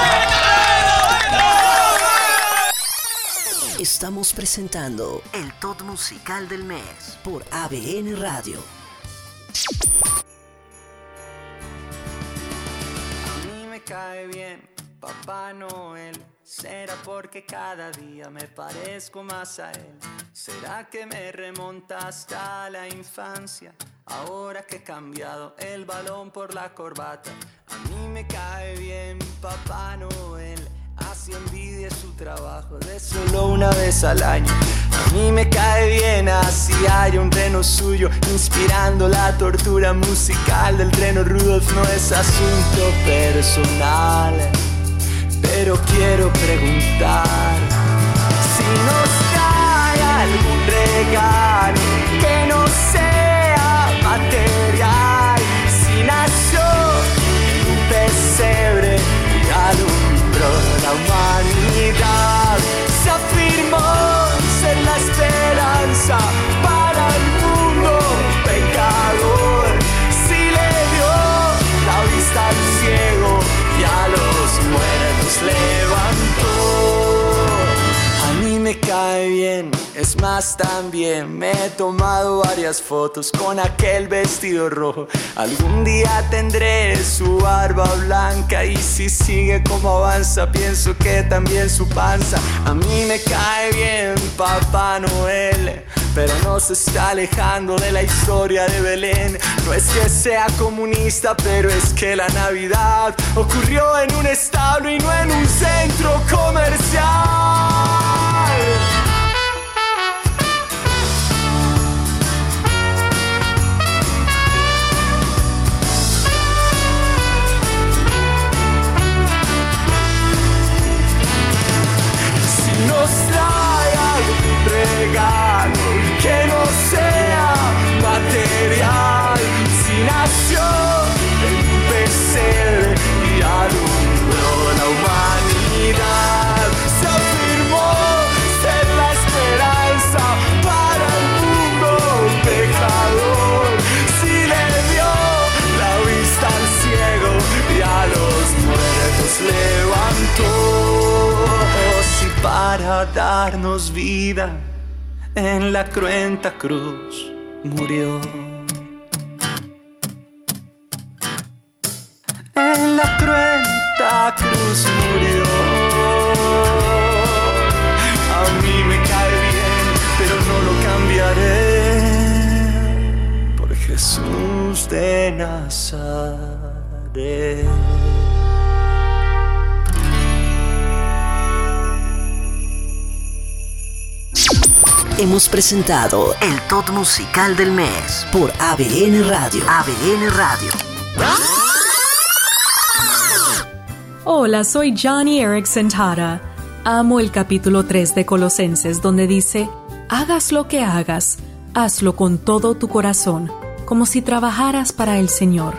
Estamos presentando el top musical del mes por ABN Radio. Porque cada día me parezco más a él? ¿Será que me remonta hasta la infancia? Ahora que he cambiado el balón por la corbata. A mí me cae bien Papá Noel. Así envidia su trabajo de solo una vez al año. A mí me cae bien así hay un reno suyo inspirando la tortura musical del reno Rudolf. No es asunto personal, pero quiero preguntar si nos cae algún regalo que no sea material, si nació un pesebre y alumbró la humanidad, se afirmó ser la esperanza levantó. A mí me cae bien, es más también me he tomado varias fotos con aquel vestido rojo. Algún día tendré su barba blanca y si sigue como avanza pienso que también su panza. A mí me cae bien Papá Noel pero no se está alejando de la historia de Belén. No es que sea comunista, pero es que la Navidad ocurrió en un establo y no en un centro comercial. Si que no sea material, si nació en un pesebre y alumbró la humanidad, se afirmó ser la esperanza para el mundo pecador, si le dio la vista al ciego y a los muertos levantó. Y para darnos vida en la cruenta cruz murió. En la cruenta cruz murió. A mí me cae bien, pero no lo cambiaré por Jesús de Nazaret. Hemos presentado el top musical del mes por ABN Radio. ABN Radio. Hola, soy Johnny Erickson Tara. Amo el capítulo 3 de Colosenses donde dice, hagas lo que hagas, hazlo con todo tu corazón, como si trabajaras para el Señor.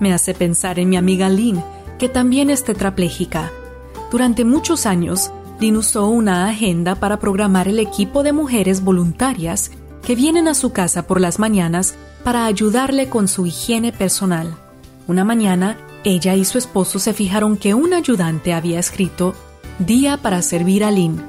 Me hace pensar en mi amiga Lynn, que también es tetrapléjica. Durante muchos años, Lynn usó una agenda para programar el equipo de mujeres voluntarias que vienen a su casa por las mañanas para ayudarle con su higiene personal. Una mañana, ella y su esposo se fijaron que un ayudante había escrito Día para servir a Lynn.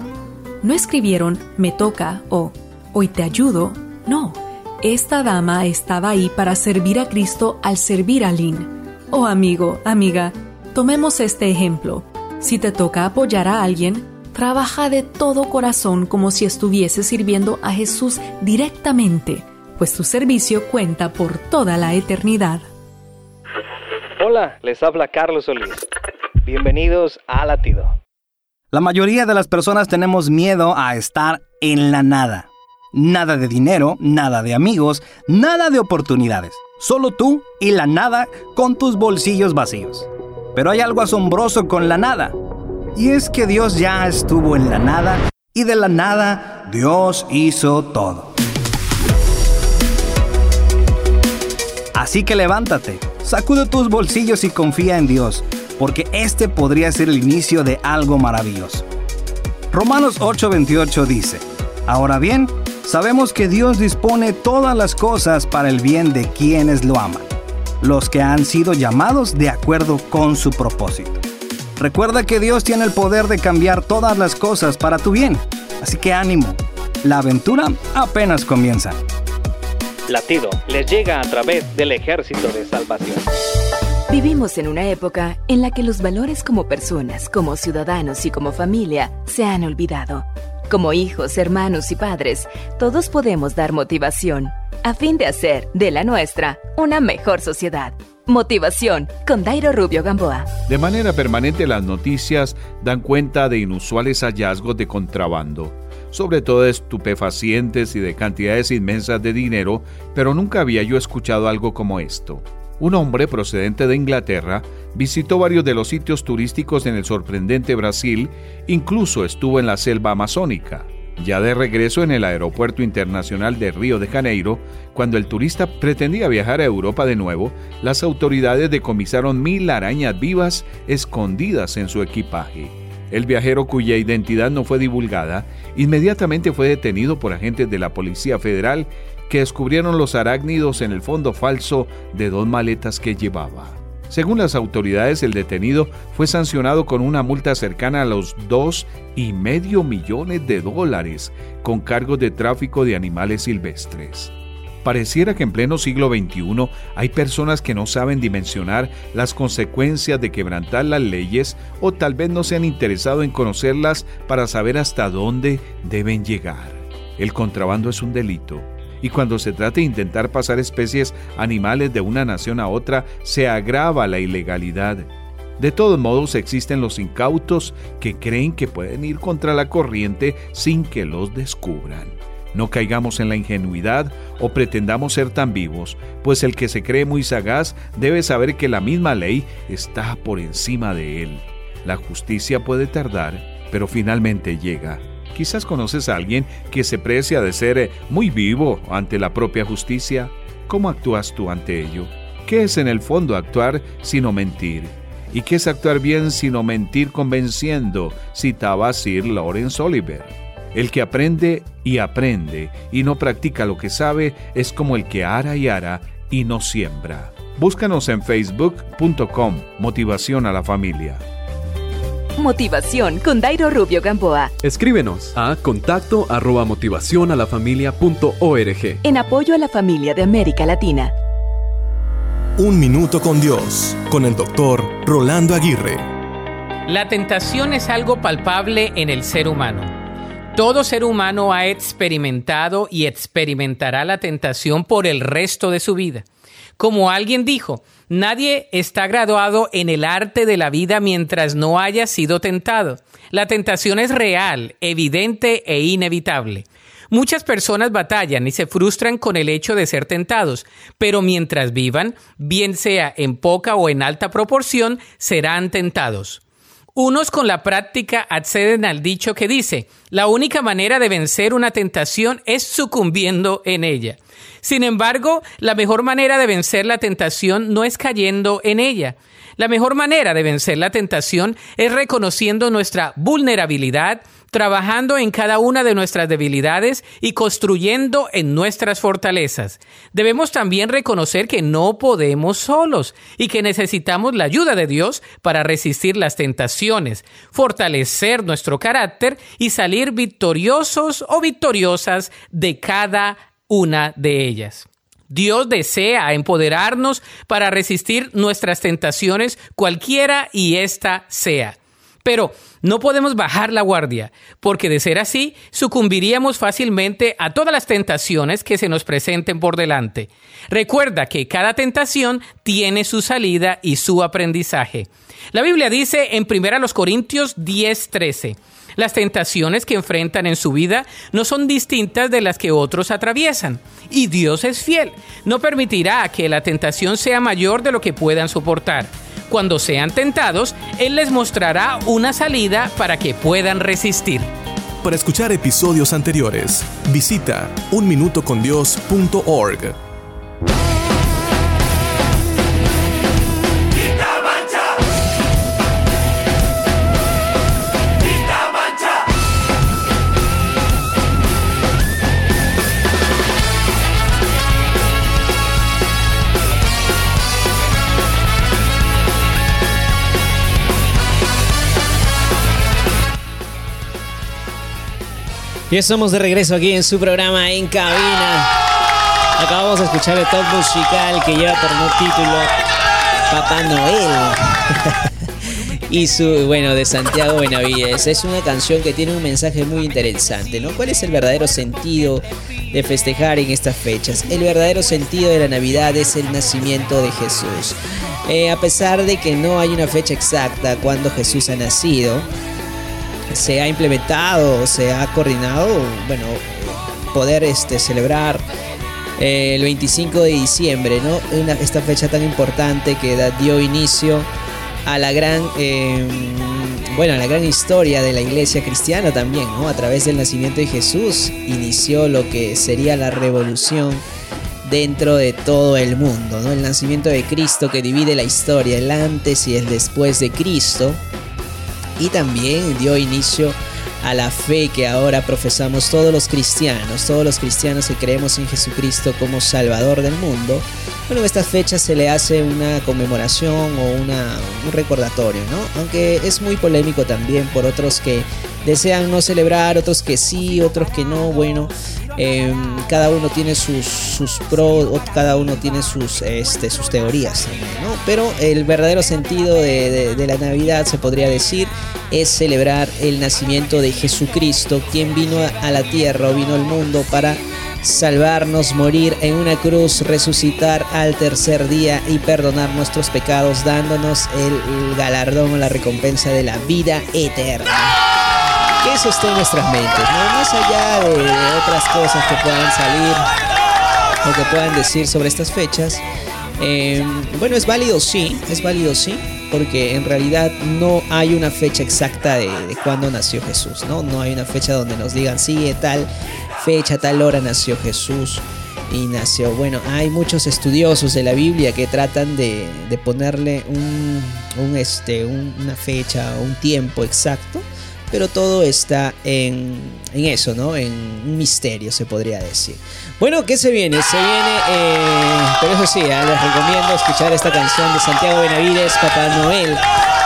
No escribieron Me toca o Hoy te ayudo. No, esta dama estaba ahí para servir a Cristo al servir a Lynn. Oh amigo, amiga, tomemos este ejemplo. Si te toca apoyar a alguien, trabaja de todo corazón como si estuviese sirviendo a Jesús directamente, pues tu servicio cuenta por toda la eternidad. Hola, les habla Carlos Solís. Bienvenidos a Latido. La mayoría de las personas tenemos miedo a estar en la nada. Nada de dinero, nada de amigos, nada de oportunidades. Solo tú y la nada con tus bolsillos vacíos. Pero hay algo asombroso con la nada. Y es que Dios ya estuvo en la nada y de la nada Dios hizo todo. Así que levántate, sacude tus bolsillos y confía en Dios, porque este podría ser el inicio de algo maravilloso. Romanos 8:28 dice, Ahora bien, sabemos que Dios dispone todas las cosas para el bien de quienes lo aman, los que han sido llamados de acuerdo con su propósito. Recuerda que Dios tiene el poder de cambiar todas las cosas para tu bien, así que ánimo, la aventura apenas comienza. Latido les llega a través del ejército de salvación. Vivimos en una época en la que los valores como personas, como ciudadanos y como familia se han olvidado. Como hijos, hermanos y padres, todos podemos dar motivación a fin de hacer de la nuestra una mejor sociedad. Motivación con Dairo Rubio Gamboa. De manera permanente las noticias dan cuenta de inusuales hallazgos de contrabando, sobre todo de estupefacientes y de cantidades inmensas de dinero, pero nunca había yo escuchado algo como esto. Un hombre procedente de Inglaterra visitó varios de los sitios turísticos en el sorprendente Brasil, incluso estuvo en la selva amazónica. Ya de regreso en el aeropuerto internacional de Río de Janeiro, cuando el turista pretendía viajar a Europa de nuevo, las autoridades decomisaron mil arañas vivas escondidas en su equipaje. El viajero cuya identidad no fue divulgada, inmediatamente fue detenido por agentes de la Policía Federal que descubrieron los arácnidos en el fondo falso de dos maletas que llevaba. Según las autoridades, el detenido fue sancionado con una multa cercana a los dos y medio millones de dólares con cargos de tráfico de animales silvestres. Pareciera que en pleno siglo XXI hay personas que no saben dimensionar las consecuencias de quebrantar las leyes o tal vez no se han interesado en conocerlas para saber hasta dónde deben llegar. El contrabando es un delito y cuando se trata de intentar pasar especies animales de una nación a otra, se agrava la ilegalidad. De todos modos, existen los incautos que creen que pueden ir contra la corriente sin que los descubran. No caigamos en la ingenuidad o pretendamos ser tan vivos, pues el que se cree muy sagaz debe saber que la misma ley está por encima de él. La justicia puede tardar, pero finalmente llega. Quizás conoces a alguien que se precia de ser eh, muy vivo ante la propia justicia. ¿Cómo actúas tú ante ello? ¿Qué es en el fondo actuar sino mentir? ¿Y qué es actuar bien sino mentir convenciendo? Citaba Sir Lawrence Oliver. El que aprende y aprende y no practica lo que sabe es como el que ara y ara y no siembra. Búscanos en facebook.com Motivación a la Familia. Motivación con Dairo Rubio Gamboa. Escríbenos a contacto arroba motivacionalafamilia.org. En apoyo a la familia de América Latina. Un minuto con Dios, con el doctor Rolando Aguirre. La tentación es algo palpable en el ser humano. Todo ser humano ha experimentado y experimentará la tentación por el resto de su vida. Como alguien dijo, nadie está graduado en el arte de la vida mientras no haya sido tentado. La tentación es real, evidente e inevitable. Muchas personas batallan y se frustran con el hecho de ser tentados, pero mientras vivan, bien sea en poca o en alta proporción, serán tentados. Unos con la práctica acceden al dicho que dice, la única manera de vencer una tentación es sucumbiendo en ella. Sin embargo, la mejor manera de vencer la tentación no es cayendo en ella. La mejor manera de vencer la tentación es reconociendo nuestra vulnerabilidad, trabajando en cada una de nuestras debilidades y construyendo en nuestras fortalezas. Debemos también reconocer que no podemos solos y que necesitamos la ayuda de Dios para resistir las tentaciones, fortalecer nuestro carácter y salir victoriosos o victoriosas de cada una de ellas. Dios desea empoderarnos para resistir nuestras tentaciones, cualquiera y ésta sea. Pero no podemos bajar la guardia, porque de ser así, sucumbiríamos fácilmente a todas las tentaciones que se nos presenten por delante. Recuerda que cada tentación tiene su salida y su aprendizaje. La Biblia dice en 1 Corintios 10:13, las tentaciones que enfrentan en su vida no son distintas de las que otros atraviesan. Y Dios es fiel. No permitirá que la tentación sea mayor de lo que puedan soportar. Cuando sean tentados, Él les mostrará una salida para que puedan resistir. Para escuchar episodios anteriores, visita unminutocondios.org. Ya estamos de regreso aquí en su programa En Cabina. Acabamos de escuchar el top musical que lleva por no título Papá Noel. y su, bueno, de Santiago Benavides. Es una canción que tiene un mensaje muy interesante, ¿no? ¿Cuál es el verdadero sentido de festejar en estas fechas? El verdadero sentido de la Navidad es el nacimiento de Jesús. Eh, a pesar de que no hay una fecha exacta cuando Jesús ha nacido, se ha implementado, se ha coordinado, bueno, poder este, celebrar eh, el 25 de diciembre, ¿no? Esta fecha tan importante que da, dio inicio a la gran, eh, bueno, a la gran historia de la iglesia cristiana también, ¿no? A través del nacimiento de Jesús inició lo que sería la revolución dentro de todo el mundo, ¿no? El nacimiento de Cristo que divide la historia, el antes y el después de Cristo y también dio inicio a la fe que ahora profesamos todos los cristianos, todos los cristianos que creemos en Jesucristo como Salvador del mundo, bueno, a estas fechas se le hace una conmemoración o una, un recordatorio, ¿no? Aunque es muy polémico también por otros que desean no celebrar, otros que sí, otros que no, bueno. eh, cada uno tiene sus, sus pros, cada uno tiene sus, este, sus teorías ¿no? Pero el verdadero sentido de, de- de la Navidad, se podría decir, es celebrar el nacimiento de Jesucristo, quien vino a- la tierra o vino al mundo para salvarnos, morir en una cruz, resucitar al tercer día y perdonar nuestros pecados, dándonos el galardón o la recompensa de la vida eterna. Que eso esté en nuestras mentes, ¿no? más allá de, otras cosas que puedan salir o que puedan decir sobre estas fechas. eh, bueno, es válido sí, es válido sí, porque en realidad no hay una fecha exacta de, de cuándo nació Jesús, ¿no? No hay una fecha donde nos digan, sí, tal fecha, tal hora nació Jesús y nació. Bueno, hay muchos estudiosos de la Biblia que tratan de, de ponerle un, un, este, un- una fecha o un tiempo exacto, pero todo está en, en eso, ¿no? En un misterio, se podría decir. Bueno, ¿qué se viene? Se viene, eh, pero eso sí, ah, les recomiendo escuchar esta canción de Santiago Benavides, Papá Noel,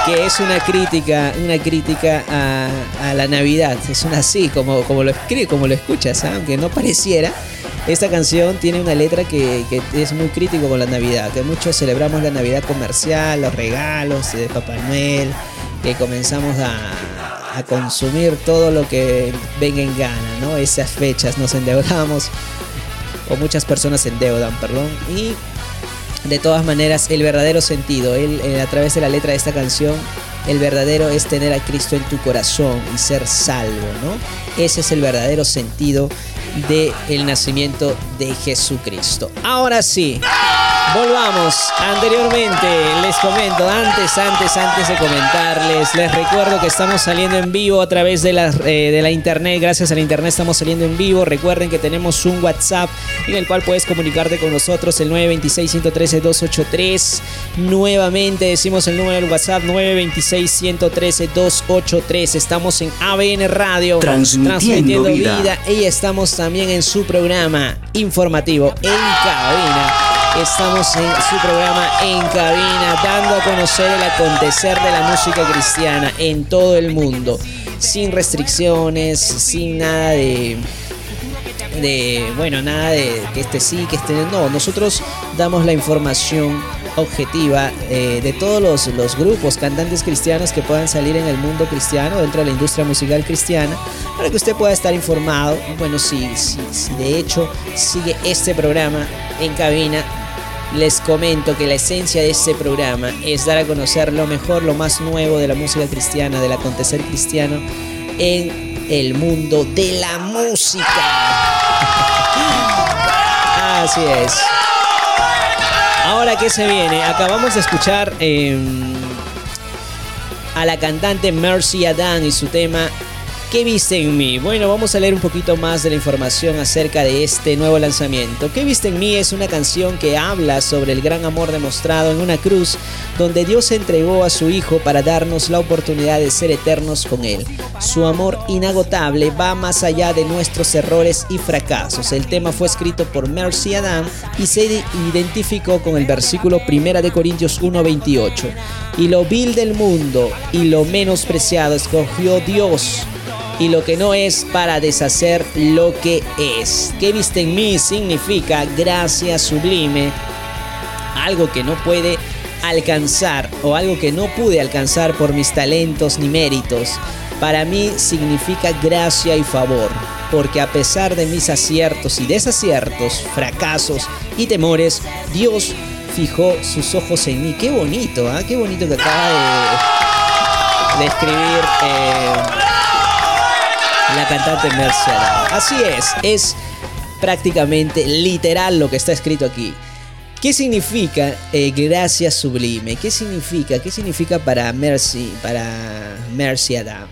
que es una crítica, una crítica a, la Navidad. Es una así, como, como lo escribe, como lo escuchas, ah, aunque no pareciera. Esta canción tiene una letra que, que es muy crítico con la Navidad, que muchos celebramos la Navidad comercial, los regalos de Papá Noel, que comenzamos a, a consumir todo lo que venga en gana, ¿no? Esas fechas nos endeudamos, o muchas personas se endeudan, perdón, y de todas maneras el verdadero sentido, él, eh, a través de la letra de esta canción, el verdadero es tener a Cristo en tu corazón y ser salvo, ¿no? Ese es el verdadero sentido del nacimiento de Jesucristo. Ahora sí, volvamos. Anteriormente les comento, antes, antes, antes de comentarles, les recuerdo que estamos saliendo en vivo a través de la, eh, de la internet. Gracias a la internet estamos saliendo en vivo. Recuerden que tenemos un WhatsApp en el cual puedes comunicarte con nosotros, el 926-113-283. Nuevamente decimos el número del WhatsApp, 926-113-283. Estamos en ABN Radio, Transmitiendo vida. y estamos también en su programa informativo en cabina. Estamos en su programa en cabina, dando a conocer el acontecer de la música cristiana en todo el mundo, sin restricciones, sin nada de de, bueno, nada de que este sí, que este no. Nosotros damos la información objetiva eh, de todos los, los grupos, cantantes cristianos que puedan salir en el mundo cristiano, dentro de la industria musical cristiana, para que usted pueda estar informado. Bueno, si, si, si de hecho sigue este programa en cabina, les comento que la esencia de este programa es dar a conocer lo mejor, lo más nuevo de la música cristiana, del acontecer cristiano en el mundo de la música. Así es. Ahora, ¿qué se viene? Acabamos de escuchar eh, a la cantante Mercy Adan y su tema ¿Qué viste en mí? Bueno, vamos a leer un poquito más de la información acerca de este nuevo lanzamiento. ¿Qué viste en mí? Es una canción que habla sobre el gran amor demostrado en una cruz donde Dios entregó a su Hijo para darnos la oportunidad de ser eternos con Él. Su amor inagotable va más allá de nuestros errores y fracasos. El tema fue escrito por Mercy Adam y se identificó con el versículo 1 de Corintios 1:28. Y lo vil del mundo y lo menospreciado escogió Dios y lo que no es para deshacer lo que es. ¿Qué viste en mí? Significa gracia sublime, algo que no puede alcanzar o algo que no pude alcanzar por mis talentos ni méritos. Para mí significa gracia y favor, porque a pesar de mis aciertos y desaciertos, fracasos y temores, Dios fijó sus ojos en mí. Qué bonito, ¿ah? Qué bonito que acaba de, de escribir. eh, la cantante Arao. Así es, es prácticamente literal lo que está escrito aquí. ¿Qué significa eh, gracia sublime? ¿Qué significa? ¿Qué significa para Mercy, para Mercy Adam?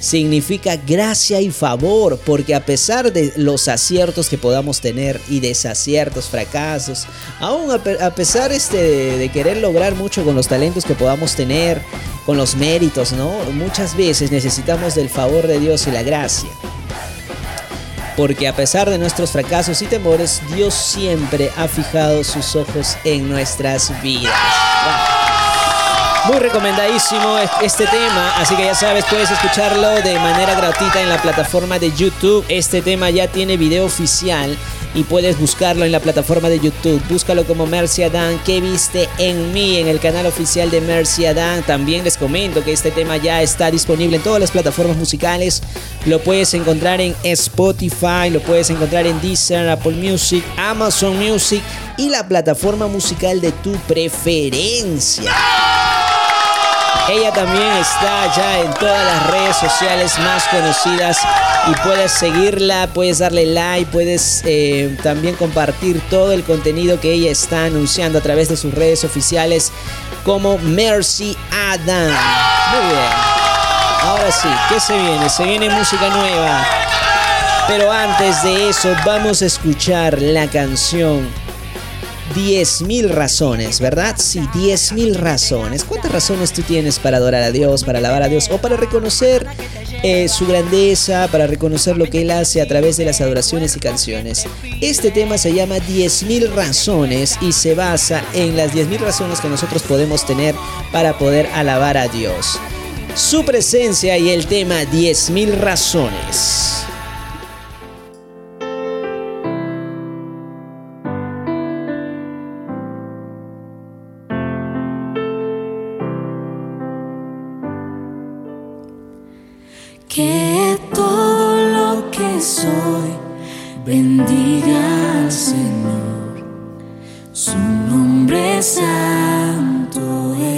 Significa gracia y favor, porque a pesar de los aciertos que podamos tener y desaciertos, fracasos, aún a, pe- a pesar este, de, de querer lograr mucho con los talentos que podamos tener, con los méritos, ¿no? Muchas veces necesitamos del favor de Dios y la gracia. porque a pesar de nuestros fracasos y temores, Dios siempre ha fijado sus ojos en nuestras vidas. Muy recomendadísimo este tema, así que ya sabes, puedes escucharlo de manera gratuita en la plataforma de YouTube. Este tema ya tiene video oficial y puedes buscarlo en la plataforma de YouTube. Búscalo como Mercy Adán, ¿qué viste en mí? En el canal oficial de Mercy Adán. También les comento que este tema ya está disponible en todas las plataformas musicales. Lo puedes encontrar en Spotify, lo puedes encontrar en Deezer, Apple Music, Amazon Music y la plataforma musical de tu preferencia. Ella también está ya en todas las redes sociales más conocidas y puedes seguirla, puedes darle like, puedes eh, también compartir todo el contenido que ella está anunciando a través de sus redes oficiales como Mercy Adam. Muy bien. Ahora sí, ¿qué se viene? Se viene música nueva. Pero antes de eso, vamos a escuchar la canción 10.000 razones, ¿verdad? Sí, 10.000 razones. ¿Cuántas razones tú tienes para adorar a Dios, para alabar a Dios o para reconocer eh, su grandeza, para reconocer lo que Él hace a través de las adoraciones y canciones? Este tema se llama 10.000 razones y se basa en las 10.000 razones que nosotros podemos tener para poder alabar a Dios. Su presencia y el tema 10.000 razones. Soy bendiga al Señor. Su nombre santo es.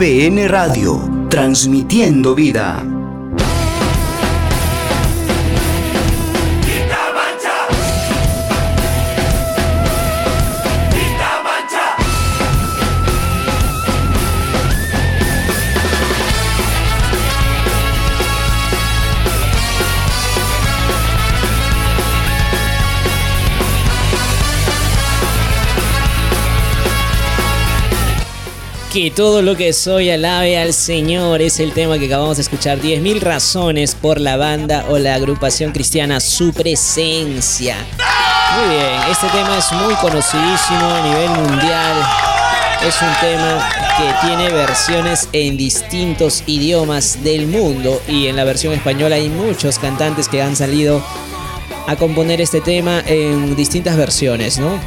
ABN Radio, transmitiendo vida. Que todo lo que soy alabe al Señor es el tema que acabamos de escuchar. 10.000 razones por la banda o la agrupación cristiana Su Presencia. Muy bien, este tema es muy conocidísimo a nivel mundial. Es un tema que tiene versiones en distintos idiomas del mundo y en la versión española hay muchos cantantes que han salido a componer este tema en distintas versiones, ¿no?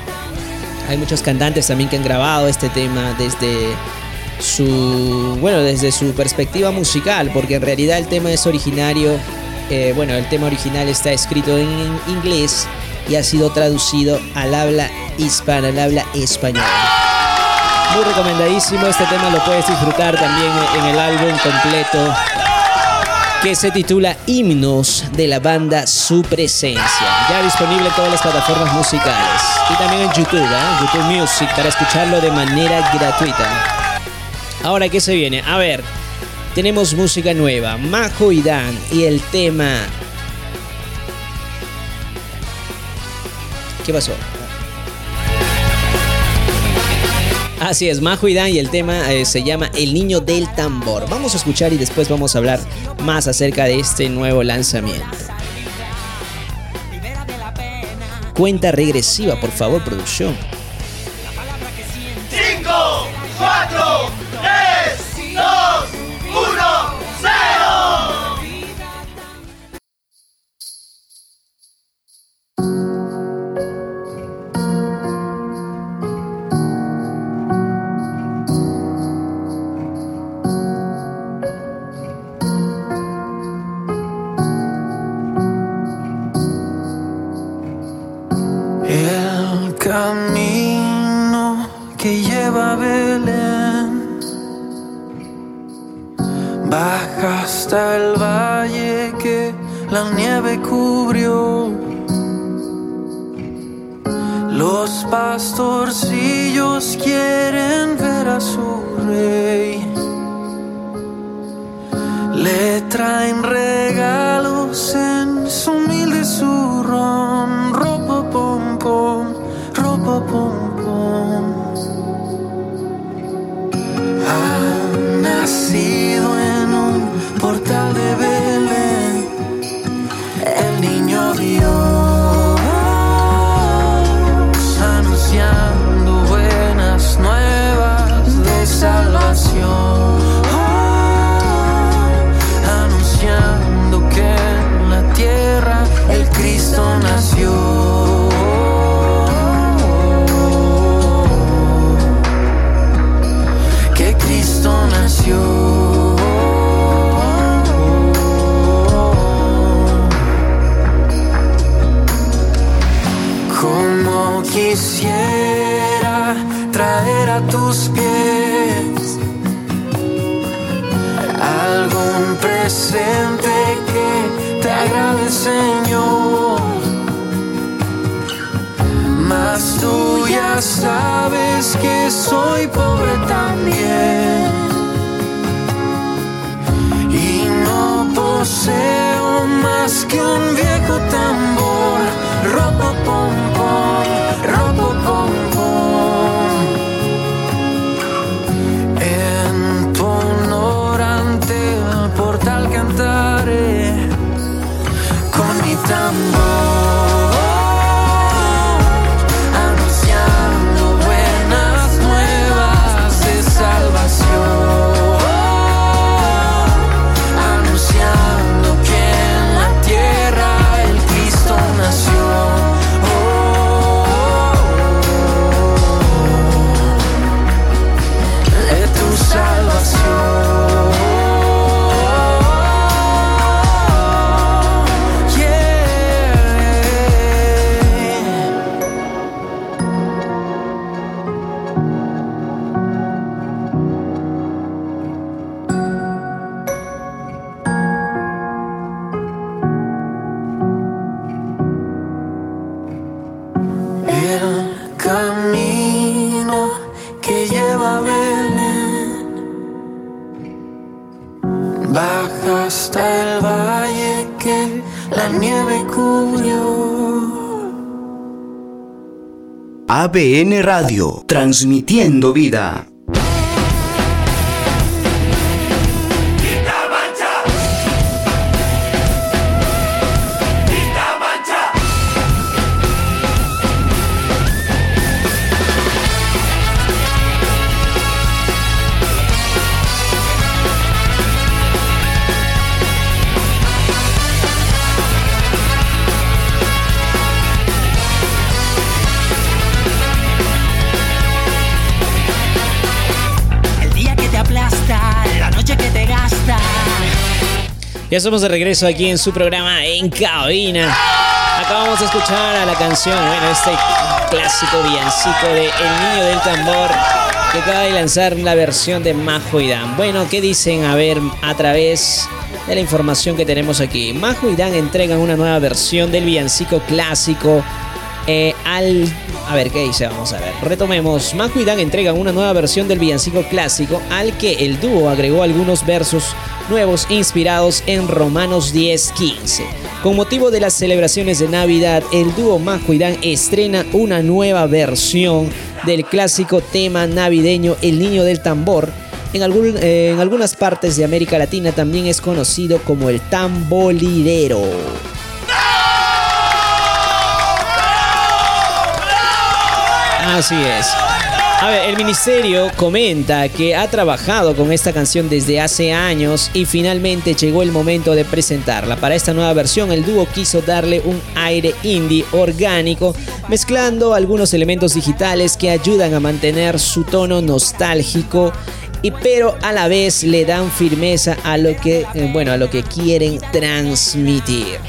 Hay muchos cantantes también que han grabado este tema desde su bueno desde su perspectiva musical porque en realidad el tema es originario eh, bueno el tema original está escrito en inglés y ha sido traducido al habla hispana al habla español muy recomendadísimo este tema lo puedes disfrutar también en el álbum completo que se titula Himnos de la banda Su Presencia. Ya disponible en todas las plataformas musicales y también en YouTube, ¿eh? YouTube Music para escucharlo de manera gratuita. Ahora, ¿qué se viene? A ver, tenemos música nueva, Majo y Dan y el tema... ¿Qué pasó? Así es, Majo y Dan y el tema eh, se llama El Niño del Tambor. Vamos a escuchar y después vamos a hablar más acerca de este nuevo lanzamiento. Cuenta regresiva, por favor, producción. Hasta el valle que la nieve cubrió. ABN Radio, transmitiendo vida. Ya somos de regreso aquí en su programa En Cabina. Acabamos de escuchar a la canción, bueno, este clásico villancico de El Niño del Tambor que acaba de lanzar la versión de Majo y Dan. Bueno, ¿qué dicen? A ver, a través de la información que tenemos aquí. Majo y Dan entregan una nueva versión del villancico clásico eh, al... A ver, ¿qué dice? Vamos a ver. Retomemos. Majo y Dan entregan una nueva versión del villancico clásico al que el dúo agregó algunos versos nuevos inspirados en Romanos 10:15. Con motivo de las celebraciones de Navidad, el dúo Majo y Dan estrena una nueva versión del clásico tema navideño El Niño del Tambor. En, eh, en algunas partes de América Latina también es conocido como el tambolidero. Así es. A ver, el ministerio comenta que ha trabajado con esta canción desde hace años y finalmente llegó el momento de presentarla. Para esta nueva versión, el dúo quiso darle un aire indie orgánico, mezclando algunos elementos digitales que ayudan a mantener su tono nostálgico. Y pero a la vez le dan firmeza a lo que, eh, bueno, a lo que quieren transmitir.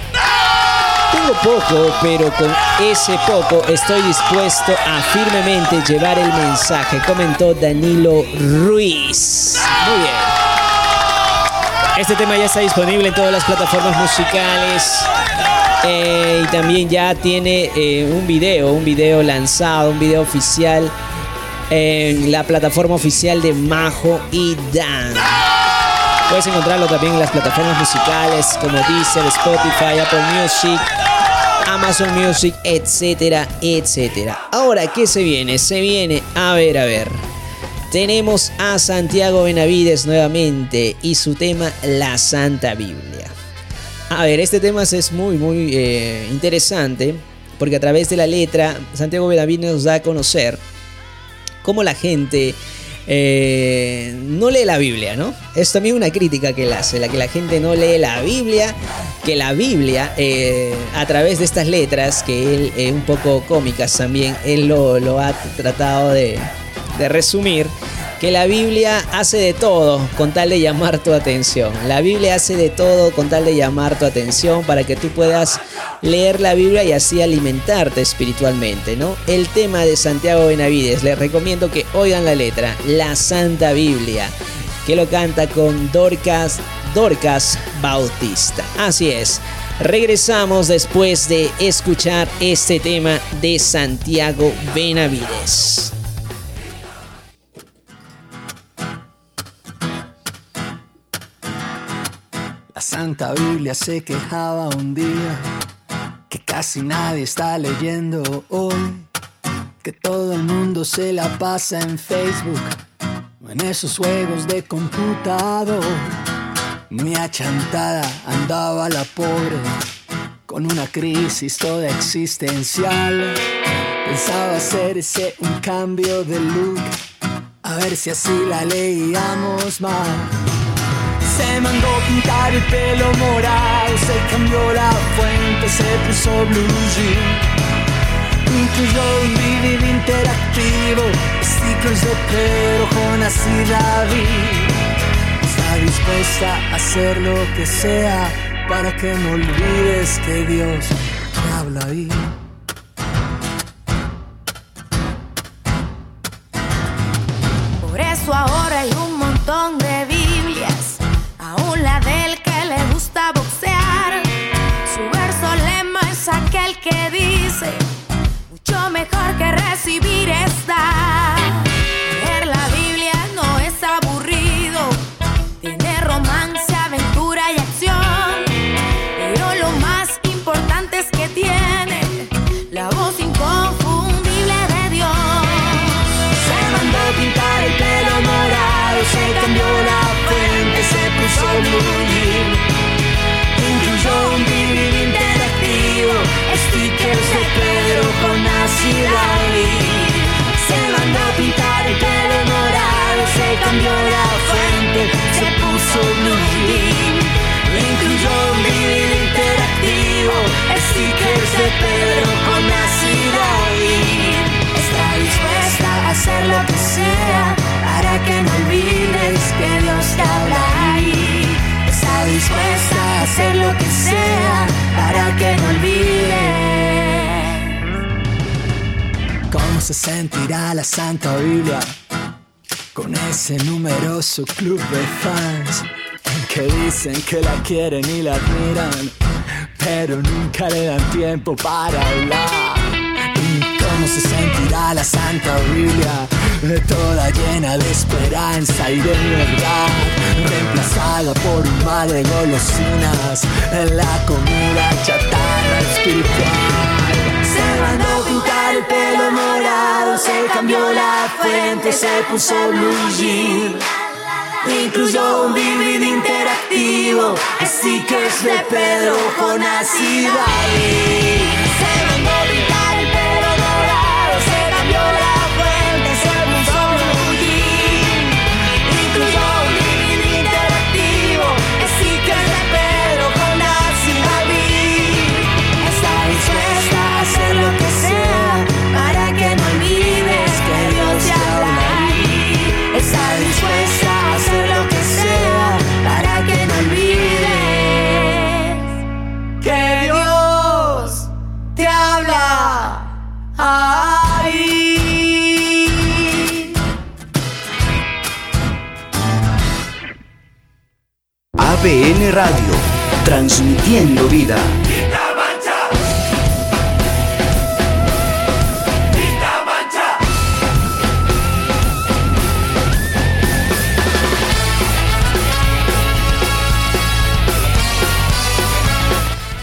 Tengo poco, pero con ese poco estoy dispuesto a firmemente llevar el mensaje, comentó Danilo Ruiz. Muy bien. Este tema ya está disponible en todas las plataformas musicales. eh, y también ya tiene eh, un video, un video lanzado, un video oficial en la plataforma oficial de Majo y Dan. Puedes encontrarlo también en las plataformas musicales como Deezer, Spotify, Apple Music, Amazon Music, etcétera, etcétera. Ahora, ¿qué se viene? Se viene, a ver, a ver. Tenemos a Santiago Benavides nuevamente y su tema La Santa Biblia. A ver, este tema es muy, muy eh, interesante porque a través de la letra Santiago Benavides nos da a conocer cómo la gente eh, no lee la Biblia, ¿no? Es también una crítica que él hace, la que la gente no lee la Biblia, que la Biblia, eh, a través de estas letras, que él, eh, un poco cómicas también, él lo, ha tratado de resumir, que la Biblia hace de todo con tal de llamar tu atención. La Biblia hace de todo con tal de llamar tu atención para que tú puedas leer la Biblia y así alimentarte espiritualmente, ¿no? El tema de Santiago Benavides, les recomiendo que oigan la letra, la Santa Biblia, que lo canta con Dorcas, Dorcas Bautista. Así es. Regresamos después de escuchar este tema de Santiago Benavides. Santa Biblia se quejaba un día que casi nadie está leyendo hoy, que todo el mundo se la pasa en Facebook o en esos juegos de computador. Muy achantada andaba la pobre con una crisis toda existencial. Pensaba hacerse un cambio de look, a ver si así la leíamos más. Se mandó pintar el pelo morado, se cambió la fuente, se puso blue jean. Incluyó un video interactivo, stickers de Pedro, Jonas y David. Está dispuesta a hacer lo que sea para que no olvides que Dios te habla ahí. Por eso ahora hay un montón de mejor que recibir es Se mandó a pintar el pelo morado, se cambió la fuente, se puso blue jean, incluyó un DVD interactivo, stickers de Pedro con Hillary. Está dispuesta a hacer lo que sea para que no olvides que Dios te habla ahí. Está dispuesta a hacer lo que sea para que no olvides. ¿Cómo se sentirá la Santa Biblia con ese numeroso club de fans que dicen que la quieren y la admiran, pero nunca le dan tiempo para hablar? ¿Y cómo se sentirá la Santa Biblia toda llena de esperanza y de verdad, reemplazada por un mar de golosinas en la comida chatarra espiritual? El pelo morado, se cambió la fuente, se puso blue jean. Incluyó un DVD interactivo, es de Pedro, Jonás y ABN Radio, transmitiendo vida.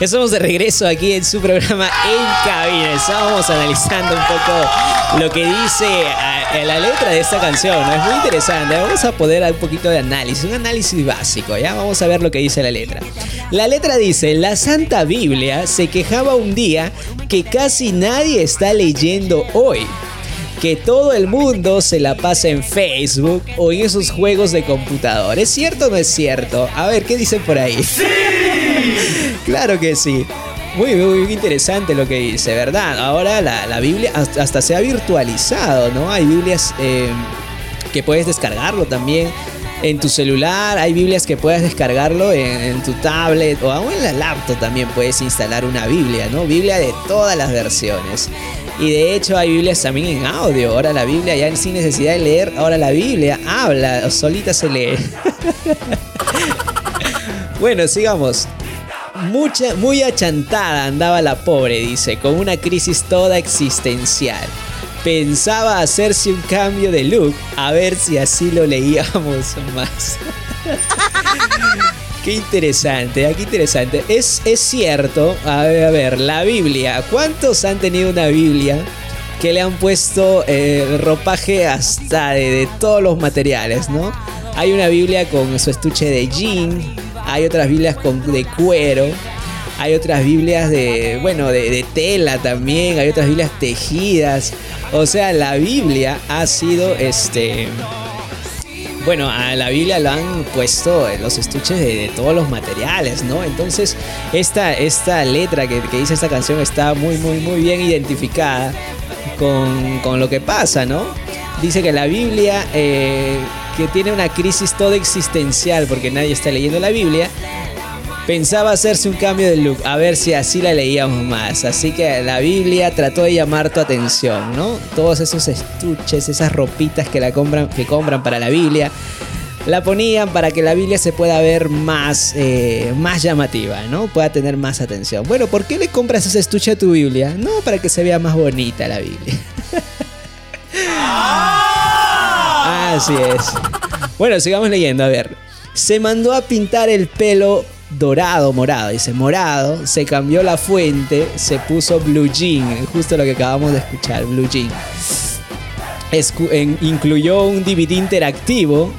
Estamos de regreso aquí en su programa En Cabina. Estábamos analizando un poco lo que dice eh, la letra de esta canción. Es muy interesante. Vamos a poder un poquito de análisis, un análisis básico. Ya vamos a ver lo que dice la letra. La letra dice: La Santa Biblia se quejaba un día que casi nadie está leyendo hoy que todo el mundo se la pasa en Facebook o en esos juegos de computador. ¿Es cierto o no es cierto? A ver, ¿qué dicen por ahí? ¡Sí! Claro que sí. Muy, muy interesante lo que dice, ¿verdad? Ahora la, la Biblia hasta, hasta, se ha virtualizado, ¿no? Hay Biblias eh, que puedes descargarlo también en tu celular, hay Biblias que puedes descargarlo en, tu tablet o aún en la laptop también puedes instalar una Biblia, ¿no? Biblia de todas las versiones. Y de hecho hay Biblias también en audio. Ahora la Biblia ya sin necesidad de leer, ahora la Biblia habla, solita se lee. bueno, sigamos. Mucha, muy achantada andaba la pobre, dice, con una crisis toda existencial. Pensaba hacerse un cambio de look, a ver si así lo leíamos más. Qué interesante, qué interesante. Es, es cierto, a ver, a ver, la Biblia. ¿Cuántos han tenido una Biblia que le han puesto eh, ropaje hasta de, de, todos los materiales, ¿no? Hay una Biblia con su estuche de jean, hay otras Biblias de cuero, hay otras Biblias de, bueno, de, tela también, hay otras Biblias tejidas. O sea, la Biblia ha sido este bueno, a la Biblia lo han puesto los estuches de, todos los materiales, ¿no? Entonces, esta, esta letra que, que, dice esta canción está muy, muy, muy bien identificada con, con lo que pasa, ¿no? Dice que la Biblia, eh, que tiene una crisis toda existencial porque nadie está leyendo la Biblia, pensaba hacerse un cambio de look, a ver si así la leíamos más. Así que la Biblia trató de llamar tu atención, ¿no? Todos esos estuches, esas ropitas que la compran, que compran para la Biblia, la ponían para que la Biblia se pueda ver más, eh, más llamativa, ¿no? Pueda tener más atención. Bueno, ¿por qué le compras ese estuche a tu Biblia? No, para que se vea más bonita la Biblia. Así es. Bueno, sigamos leyendo, a ver. Se mandó a pintar el pelo dorado, morado, dice morado, se cambió la fuente, se puso blue jean, justo lo que acabamos de escuchar, blue jean. Incluyó un DVD interactivo,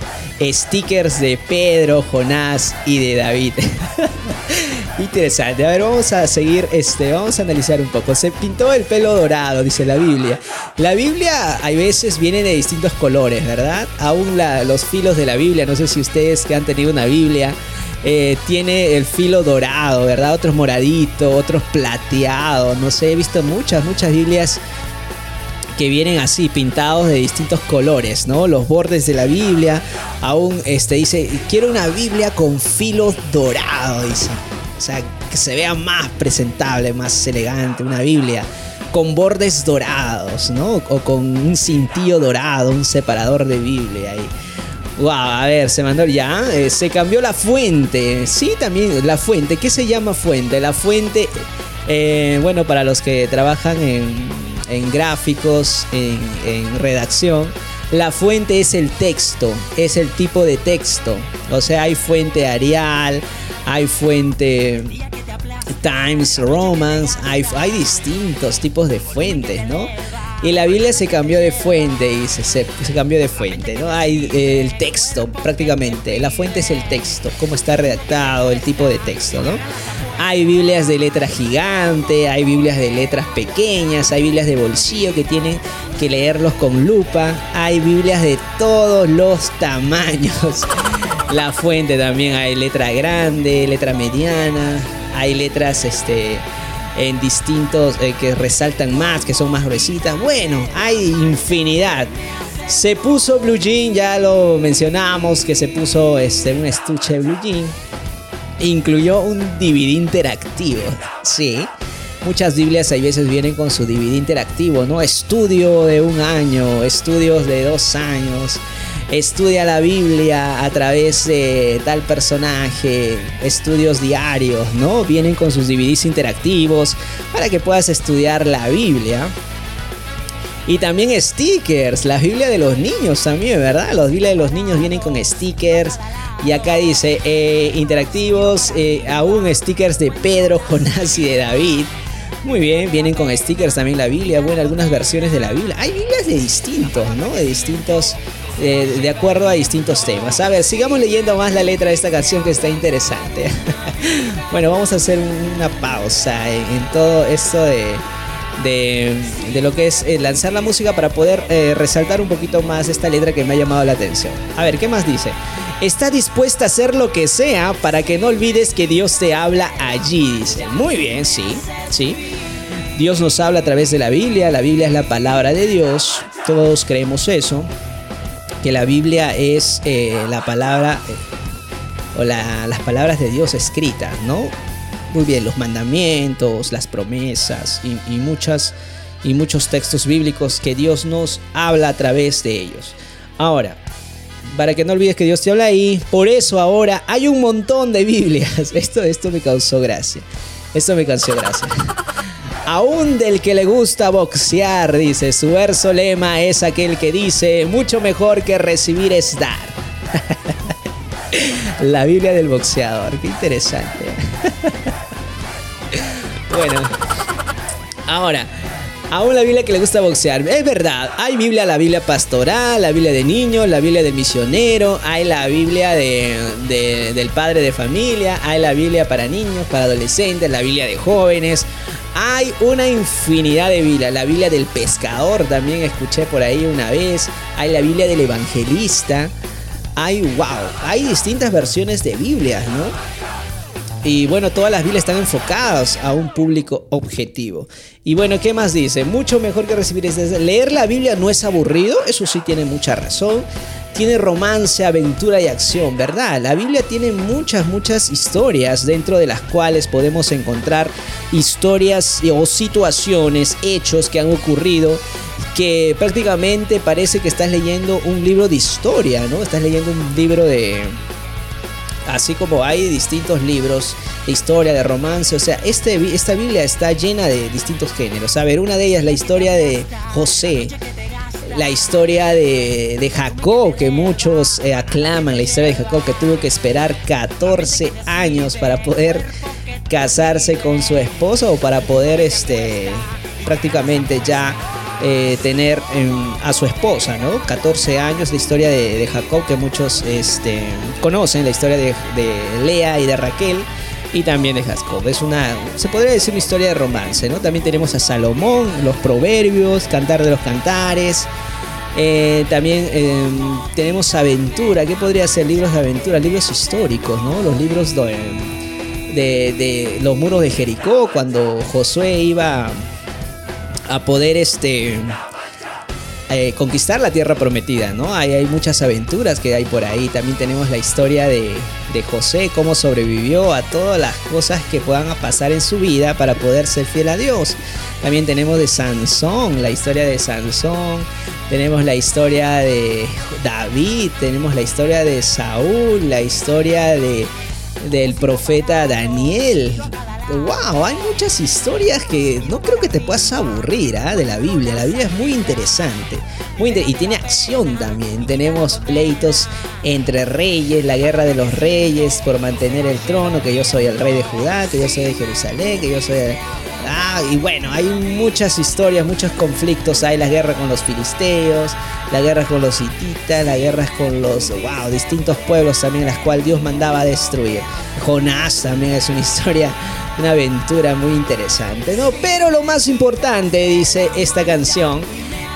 stickers de Pedro, Jonás y de David. Interesante. A ver, vamos a seguir, este, vamos a analizar un poco. Se pintó el pelo dorado, dice la Biblia. La Biblia, hay veces viene de distintos colores, ¿verdad? Aún los filos de la Biblia, no sé si ustedes que han tenido una Biblia, eh, tiene el filo dorado, ¿verdad? Otros moraditos, otros plateados. No sé, he visto muchas, muchas Biblias que vienen así pintados de distintos colores, ¿no? Los bordes de la Biblia, aún este dice, quiero una Biblia con filo dorado, dice. O sea, que se vea más presentable, más elegante, una Biblia con bordes dorados, ¿no? O con un cintillo dorado, un separador de Biblia ahí. Wow, a ver, se mandó ya. Eh, se cambió la fuente. Sí, también la fuente. ¿Qué se llama fuente? La fuente, eh, bueno, para los que trabajan en, gráficos, en, en redacción, la fuente es el texto, es el tipo de texto. O sea, hay fuente Arial, hay fuente Times, Romance, hay, distintos tipos de fuentes, ¿no? Y la Biblia se cambió de fuente y se, se, cambió de fuente, ¿no? Hay eh, el texto prácticamente. La fuente es el texto, cómo está redactado, el tipo de texto, ¿no? Hay Biblias de letra gigante, hay Biblias de letras pequeñas, hay Biblias de bolsillo que tienen que leerlos con lupa, hay Biblias de todos los tamaños. La fuente también hay letra grande, letra mediana, hay letras este en distintos eh, que resaltan más, que son más gruesitas. Bueno, hay infinidad. Se puso Blue Jean, ya lo mencionamos, que se puso este, un estuche de Blue Jean. Incluyó un DVD interactivo. Sí. Muchas Biblias a veces vienen con su DVD interactivo, ¿no? Estudio de un año, estudios de dos años, estudia la Biblia a través de tal personaje, estudios diarios, ¿no? Vienen con sus DVDs interactivos para que puedas estudiar la Biblia. Y también stickers, la Biblia de los niños también, ¿verdad? Los Biblia de los niños vienen con stickers. Y acá dice, eh, interactivos, eh, aún stickers de Pedro, Jonás y de David. Muy bien, vienen con stickers también la Biblia, bueno, algunas versiones de la Biblia. Hay Biblias de distintos, ¿no? De distintos eh, de acuerdo a distintos temas. A ver, sigamos leyendo más la letra de esta canción que está interesante. bueno, vamos a hacer una pausa en, todo esto de, de, lo que es eh, lanzar la música para poder eh, resaltar un poquito más esta letra que me ha llamado la atención. A ver, ¿qué más dice? Está dispuesta a hacer lo que sea para que no olvides que Dios te habla allí, dice. Muy bien, sí, sí. Dios nos habla a través de la Biblia, la Biblia es la palabra de Dios, todos creemos eso que la Biblia es eh, la palabra o las palabras de Dios escritas, ¿no? Muy bien, los mandamientos, las promesas y, muchas y muchos textos bíblicos que Dios nos habla a través de ellos. Ahora, para que no olvides que Dios te habla ahí, por eso ahora hay un montón de Biblias. Esto, esto me causó gracia. Esto me causó gracia. Aún del que le gusta boxear, dice, su verso lema es aquel que dice, mucho mejor que recibir es dar. La Biblia del boxeador, qué interesante. Bueno, ahora, aún la Biblia que le gusta boxear. Es verdad, hay Biblia, la Biblia pastoral, la Biblia de niños, la Biblia de misionero, hay la Biblia del padre de familia, hay la Biblia para niños, para adolescentes, la Biblia de jóvenes, hay una infinidad de Biblias. La Biblia del pescador también escuché por ahí una vez. Hay la Biblia del evangelista. Hay, wow, hay distintas versiones de Biblias, ¿no? Y bueno, todas las Biblias están enfocadas a un público objetivo. Y bueno, ¿qué más dice? Mucho mejor que recibir este. Leer la Biblia no es aburrido, eso sí tiene mucha razón tiene romance, aventura y acción, ¿verdad? La Biblia tiene muchas, muchas historias dentro de las cuales podemos encontrar historias o situaciones, hechos que han ocurrido que prácticamente parece que estás leyendo un libro de historia, ¿no? Estás leyendo un libro de... Así como hay distintos libros de historia, de romance, o sea, este, esta Biblia está llena de distintos géneros. A ver, una de ellas, la historia de José, la historia de, Jacob, que muchos eh, aclaman, la historia de Jacob, que tuvo que esperar 14 años para poder casarse con su esposa o para poder este, prácticamente ya eh, tener em, a su esposa, ¿no? 14 años, la historia de, Jacob que muchos este, conocen, la historia de, Lea y de Raquel y también de Jacob. Es una, se podría decir una historia de romance, ¿no? También tenemos a Salomón, los proverbios, Cantar de los Cantares. Eh, también eh, tenemos aventura. ¿Qué podría ser? Libros de aventura, libros históricos, ¿no? Los libros de, de, los muros de Jericó, cuando Josué iba a poder este eh, conquistar la tierra prometida, ¿no? Hay, hay muchas aventuras que hay por ahí. También tenemos la historia de, de José, cómo sobrevivió a todas las cosas que puedan pasar en su vida para poder ser fiel a Dios. También tenemos de Sansón, la historia de Sansón. Tenemos la historia de David, tenemos la historia de Saúl, la historia de, del profeta Daniel, wow, hay muchas historias que no creo que te puedas aburrir ¿ah? de la Biblia. La Biblia es muy interesante. Muy y tiene acción también. Tenemos pleitos entre reyes, la guerra de los reyes por mantener el trono, que yo soy el rey de Judá, que yo soy de Jerusalén, que yo soy. Ah, y bueno, hay muchas historias, muchos conflictos. Hay la guerra con los filisteos, la guerra con los hititas, la guerra con los, wow, distintos pueblos también, las cuales Dios mandaba destruir. Jonás también es una historia una aventura muy interesante, ¿no? Pero lo más importante, dice esta canción,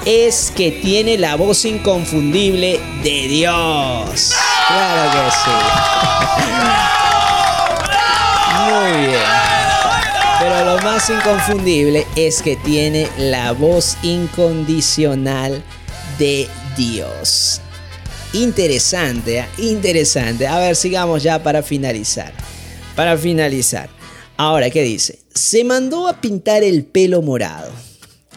es que tiene la voz inconfundible de Dios. Claro que sí. Muy bien. Pero lo más inconfundible es que tiene la voz incondicional de Dios. Interesante, ¿eh? interesante. A ver, sigamos ya para finalizar. Para finalizar. Ahora, ¿qué dice? Se mandó a pintar el pelo morado.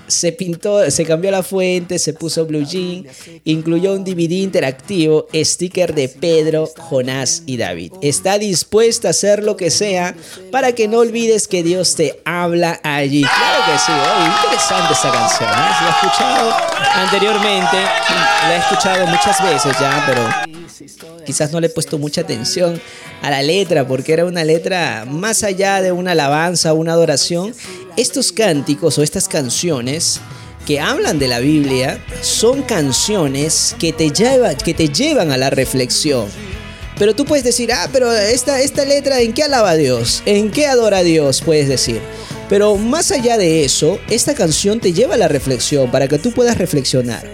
Se pintó, se cambió la fuente, se puso blue jean, incluyó un DVD interactivo, sticker de Pedro, Jonás y David. Está dispuesta a hacer lo que sea para que no olvides que Dios te habla allí. Claro que sí, interesante esta canción. ¿eh? La he escuchado anteriormente, la he escuchado muchas veces ya, pero Quizás no le he puesto mucha atención a la letra porque era una letra más allá de una alabanza una adoración. Estos cánticos o estas canciones que hablan de la Biblia son canciones que te, que te llevan a la reflexión. Pero tú puedes decir, ah, pero esta, esta letra, ¿en qué alaba a Dios? ¿En qué adora a Dios? Puedes decir. Pero más allá de eso, esta canción te lleva a la reflexión para que tú puedas reflexionar.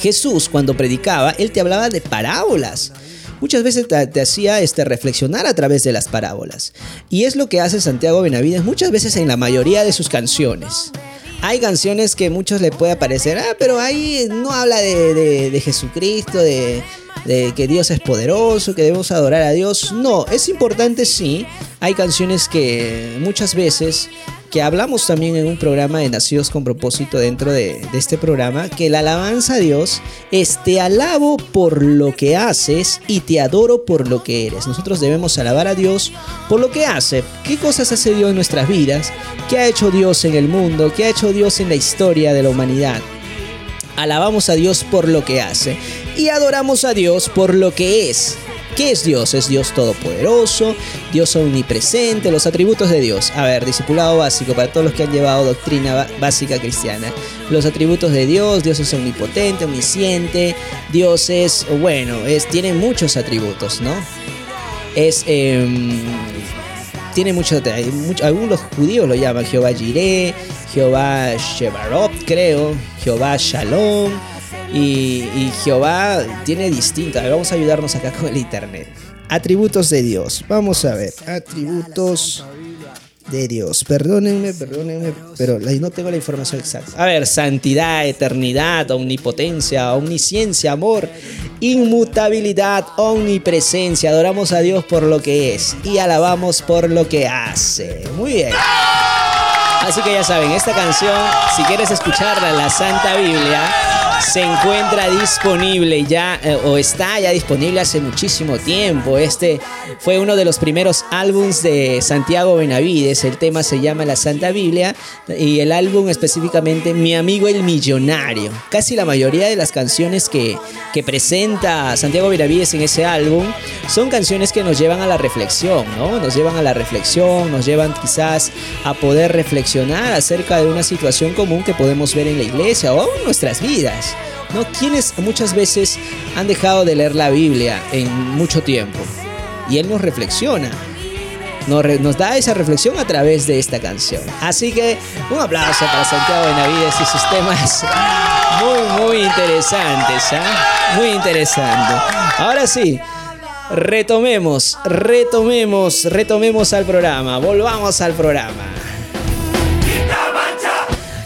Jesús cuando predicaba, él te hablaba de parábolas. Muchas veces te, hacía este, reflexionar a través de las parábolas. Y es lo que hace Santiago Benavides muchas veces en la mayoría de sus canciones. Hay canciones que muchos le puede parecer, ah, pero ahí no habla de, Jesucristo, de, de, que Dios es poderoso, que debemos adorar a Dios. No, es importante sí. Hay canciones que muchas veces que hablamos también en un programa de Nacidos con propósito dentro de, este programa, que la alabanza a Dios es te alabo por lo que haces y te adoro por lo que eres. Nosotros debemos alabar a Dios por lo que hace. ¿Qué cosas hace Dios en nuestras vidas? ¿Qué ha hecho Dios en el mundo? ¿Qué ha hecho Dios en la historia de la humanidad? Alabamos a Dios por lo que hace y adoramos a Dios por lo que es. ¿Qué es Dios? Es Dios todopoderoso, Dios omnipresente, los atributos de Dios. A ver, discipulado básico para todos los que han llevado doctrina básica cristiana. Los atributos de Dios, Dios es omnipotente, omnisciente, Dios es, bueno, es, tiene muchos atributos, ¿no? Es, em, tiene muchos, algunos judíos lo llaman Jehová Jireh, Jehová Shebarot, creo, Jehová Shalom y, Jehová tiene distinto. vamos a ayudarnos acá con el internet. Atributos de Dios. Vamos a ver. Atributos de Dios. Perdónenme, perdónenme, pero no tengo la información exacta. A ver, santidad, eternidad, omnipotencia, omnisciencia, amor, inmutabilidad, omnipresencia. Adoramos a Dios por lo que es y alabamos por lo que hace. Muy bien. Así que ya saben, esta canción, si quieres escucharla la Santa Biblia, se encuentra disponible ya eh, o está ya disponible hace muchísimo tiempo. Este fue uno de los primeros álbums de Santiago Benavides. El tema se llama La Santa Biblia y el álbum específicamente Mi amigo el millonario. Casi la mayoría de las canciones que, que presenta Santiago Benavides en ese álbum son canciones que nos llevan a la reflexión, ¿no? Nos llevan a la reflexión, nos llevan quizás a poder reflexionar acerca de una situación común que podemos ver en la iglesia o en nuestras vidas. ¿no? Quienes muchas veces han dejado de leer la Biblia en mucho tiempo. Y Él nos reflexiona. nos, da esa reflexión a través de esta canción. Así que un aplauso para Santiago Benavides y sus temas muy, muy interesantes. ¿ah? Muy interesante. Ahora sí, retomemos, retomemos, retomemos al programa. Volvamos al programa.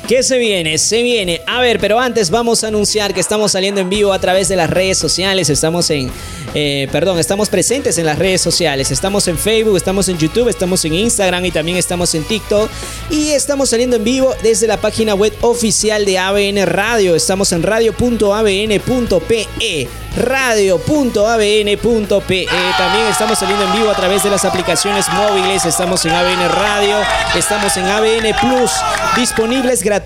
¿Qué se viene? Se viene. A ver, pero antes vamos a anunciar que estamos saliendo en vivo a través de las redes sociales. Estamos en eh, perdón, estamos presentes en las redes sociales. Estamos en Facebook, estamos en YouTube, estamos en Instagram y también estamos en TikTok. Y estamos saliendo en vivo desde la página web oficial de ABN Radio. Estamos en radio.abn.pe radio.abn.pe. También estamos saliendo en vivo a través de las aplicaciones móviles. Estamos en ABN Radio, estamos en ABN Plus, disponibles gratuitamente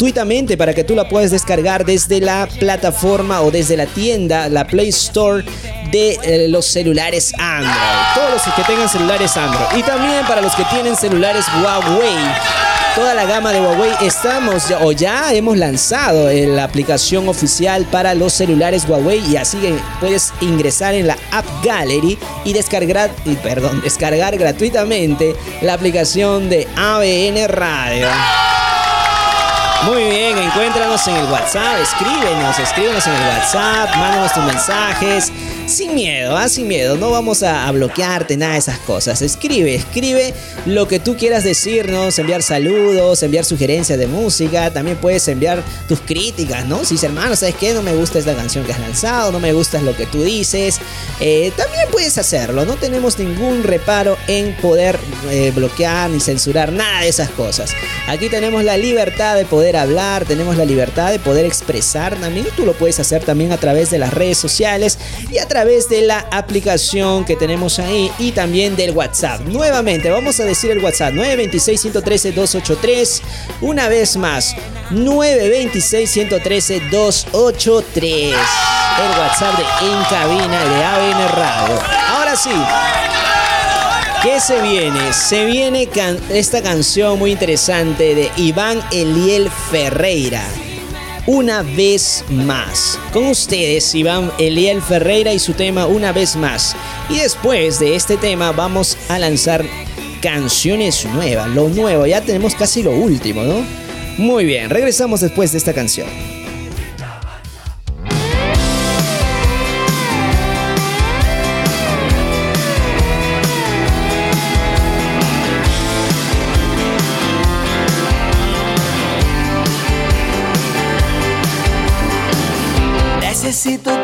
para que tú la puedas descargar desde la plataforma o desde la tienda, la Play Store de eh, los celulares Android. Todos los que tengan celulares Android. Y también para los que tienen celulares Huawei. Toda la gama de Huawei estamos o ya hemos lanzado eh, la aplicación oficial para los celulares Huawei y así puedes ingresar en la App Gallery y descargar, y descargar gratuitamente la aplicación de ABN Radio. Muy bien, encuéntranos en el WhatsApp, escríbenos, escríbenos en el WhatsApp, mándanos tus mensajes. Sin miedo, ¿ah? sin miedo, no vamos a, bloquearte, nada de esas cosas. Escribe, escribe lo que tú quieras decirnos, enviar saludos, enviar sugerencias de música, también puedes enviar tus críticas, ¿no? Si dices, hermano, ¿sabes qué? No me gusta esta canción que has lanzado, no me gusta lo que tú dices. Eh, también puedes hacerlo, no tenemos ningún reparo en poder eh, bloquear ni censurar nada de esas cosas. Aquí tenemos la libertad de poder hablar, tenemos la libertad de poder expresar también. Tú lo puedes hacer también a través de las redes sociales y a través de la aplicación que tenemos ahí y también del WhatsApp. Nuevamente, vamos a decir el WhatsApp 926-113-283. Una vez más, 926-113-283. El WhatsApp de En Cabina de ABN Radio. Ahora sí. ¿Qué se viene? Se viene esta canción muy interesante de Iván Eliel Ferreira. Una vez más. Con ustedes, Iván Eliel Ferreira y su tema Una vez más. Y después de este tema vamos a lanzar canciones nuevas, lo nuevo. Ya tenemos casi lo último, ¿no? Muy bien, regresamos después de esta canción.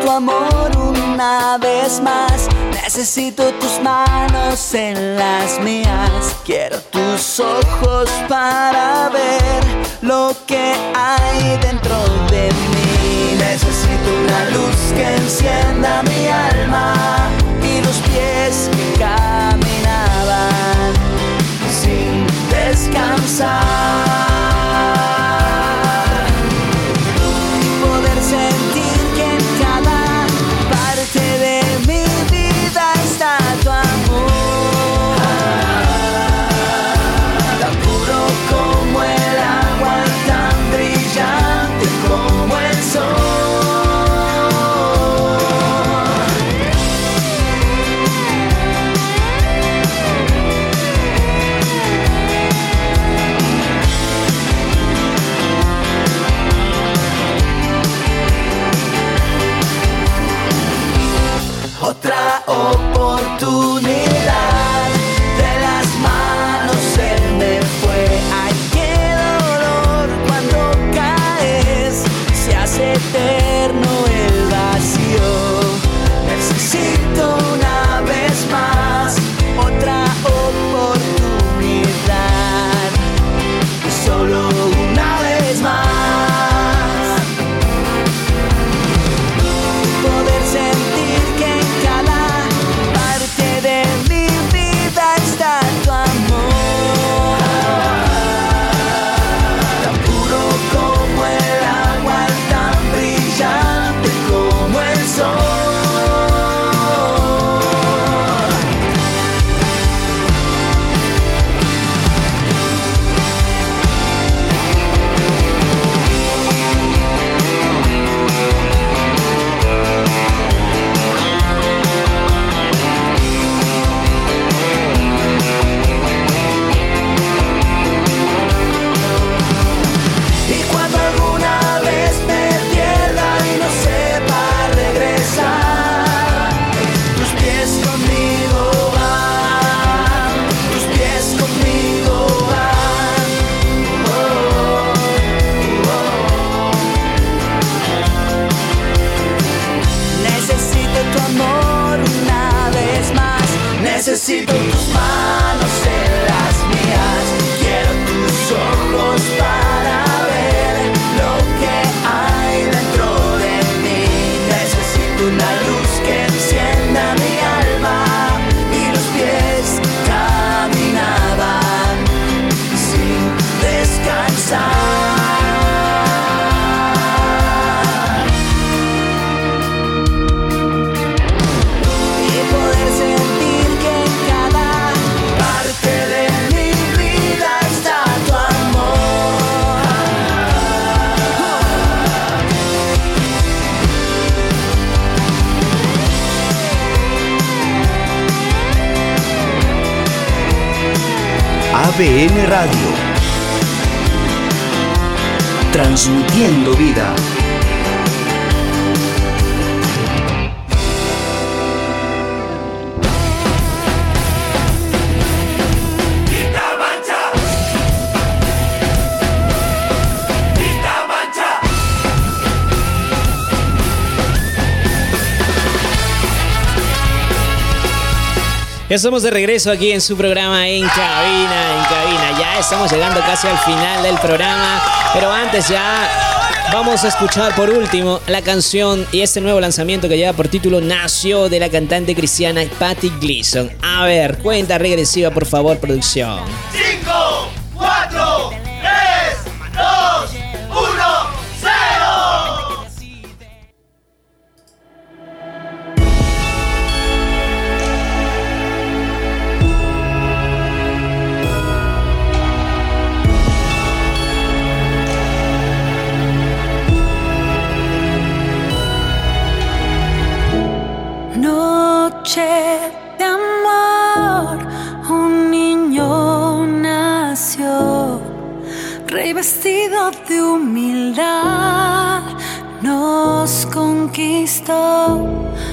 Tu amor una vez más. Necesito tus manos en las mías. Quiero tus ojos para ver lo que hay dentro de mí. Necesito una luz que encienda mi alma y los pies que caminaban sin descansar. oh. se tus. ABN Radio. Transmitiendo vida. Ya estamos de regreso aquí en su programa En Cabina, en Cabina. Ya estamos llegando casi al final del programa, pero antes ya vamos a escuchar por último la canción y este nuevo lanzamiento que lleva por título Nació de la cantante cristiana Patty Gleason. A ver, cuenta regresiva por favor, producción. De amor, un niño nació, rey vestido de humildad, nos conquistó.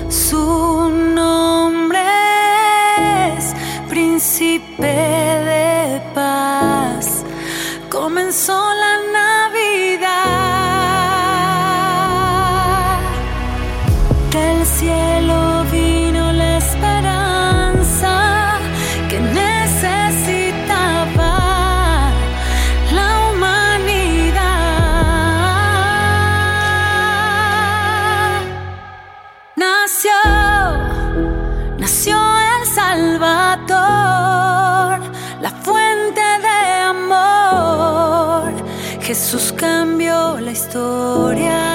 Su nombre es Príncipe de Paz. Comenzó la cambió la historia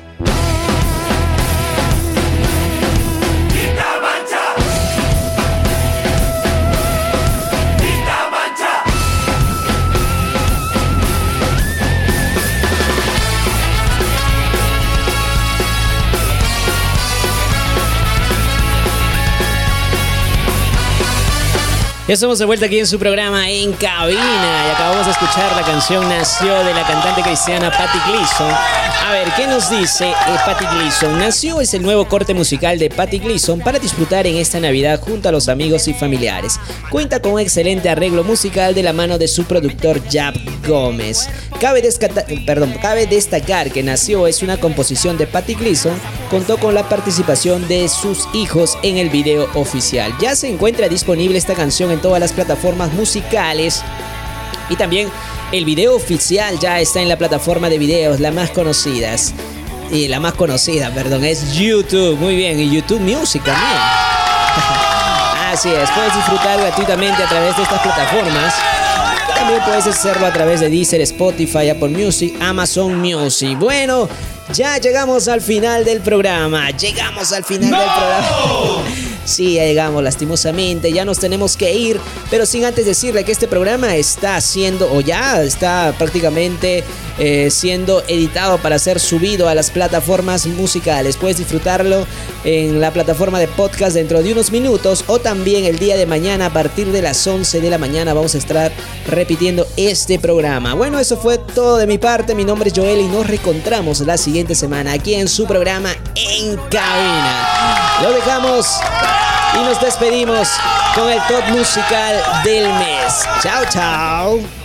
Estamos de vuelta aquí en su programa En Cabina y acabamos de escuchar la canción Nació de la cantante cristiana Patty Gleason. A ver, ¿qué nos dice eh, Patty Gleason? Nació es el nuevo corte musical de Patty Gleason para disfrutar en esta Navidad junto a los amigos y familiares. Cuenta con un excelente arreglo musical de la mano de su productor Jab Gómez. Cabe, cabe destacar que Nació es una composición de Patty Gleason, contó con la participación de sus hijos en el video oficial. Ya se encuentra disponible esta canción en todas las plataformas musicales. Y también el video oficial ya está en la plataforma de videos, la más conocidas. Y la más conocida, perdón, es YouTube. Muy bien, y YouTube Music también. Así es, puedes disfrutar gratuitamente a través de estas plataformas. También puedes hacerlo a través de Deezer, Spotify, Apple Music, Amazon Music. Bueno, ya llegamos al final del programa. Llegamos al final del programa. Sí, ya llegamos lastimosamente, ya nos tenemos que ir, pero sin antes decirle que este programa está siendo, o ya está prácticamente eh, siendo editado para ser subido a las plataformas musicales. Puedes disfrutarlo en la plataforma de podcast dentro de unos minutos o también el día de mañana a partir de las 11 de la mañana vamos a estar repitiendo este programa. Bueno, eso fue todo de mi parte. Mi nombre es Joel y nos reencontramos la siguiente semana aquí en su programa En Cabina. Lo dejamos y nos despedimos con el top musical del mes. Chao, chao.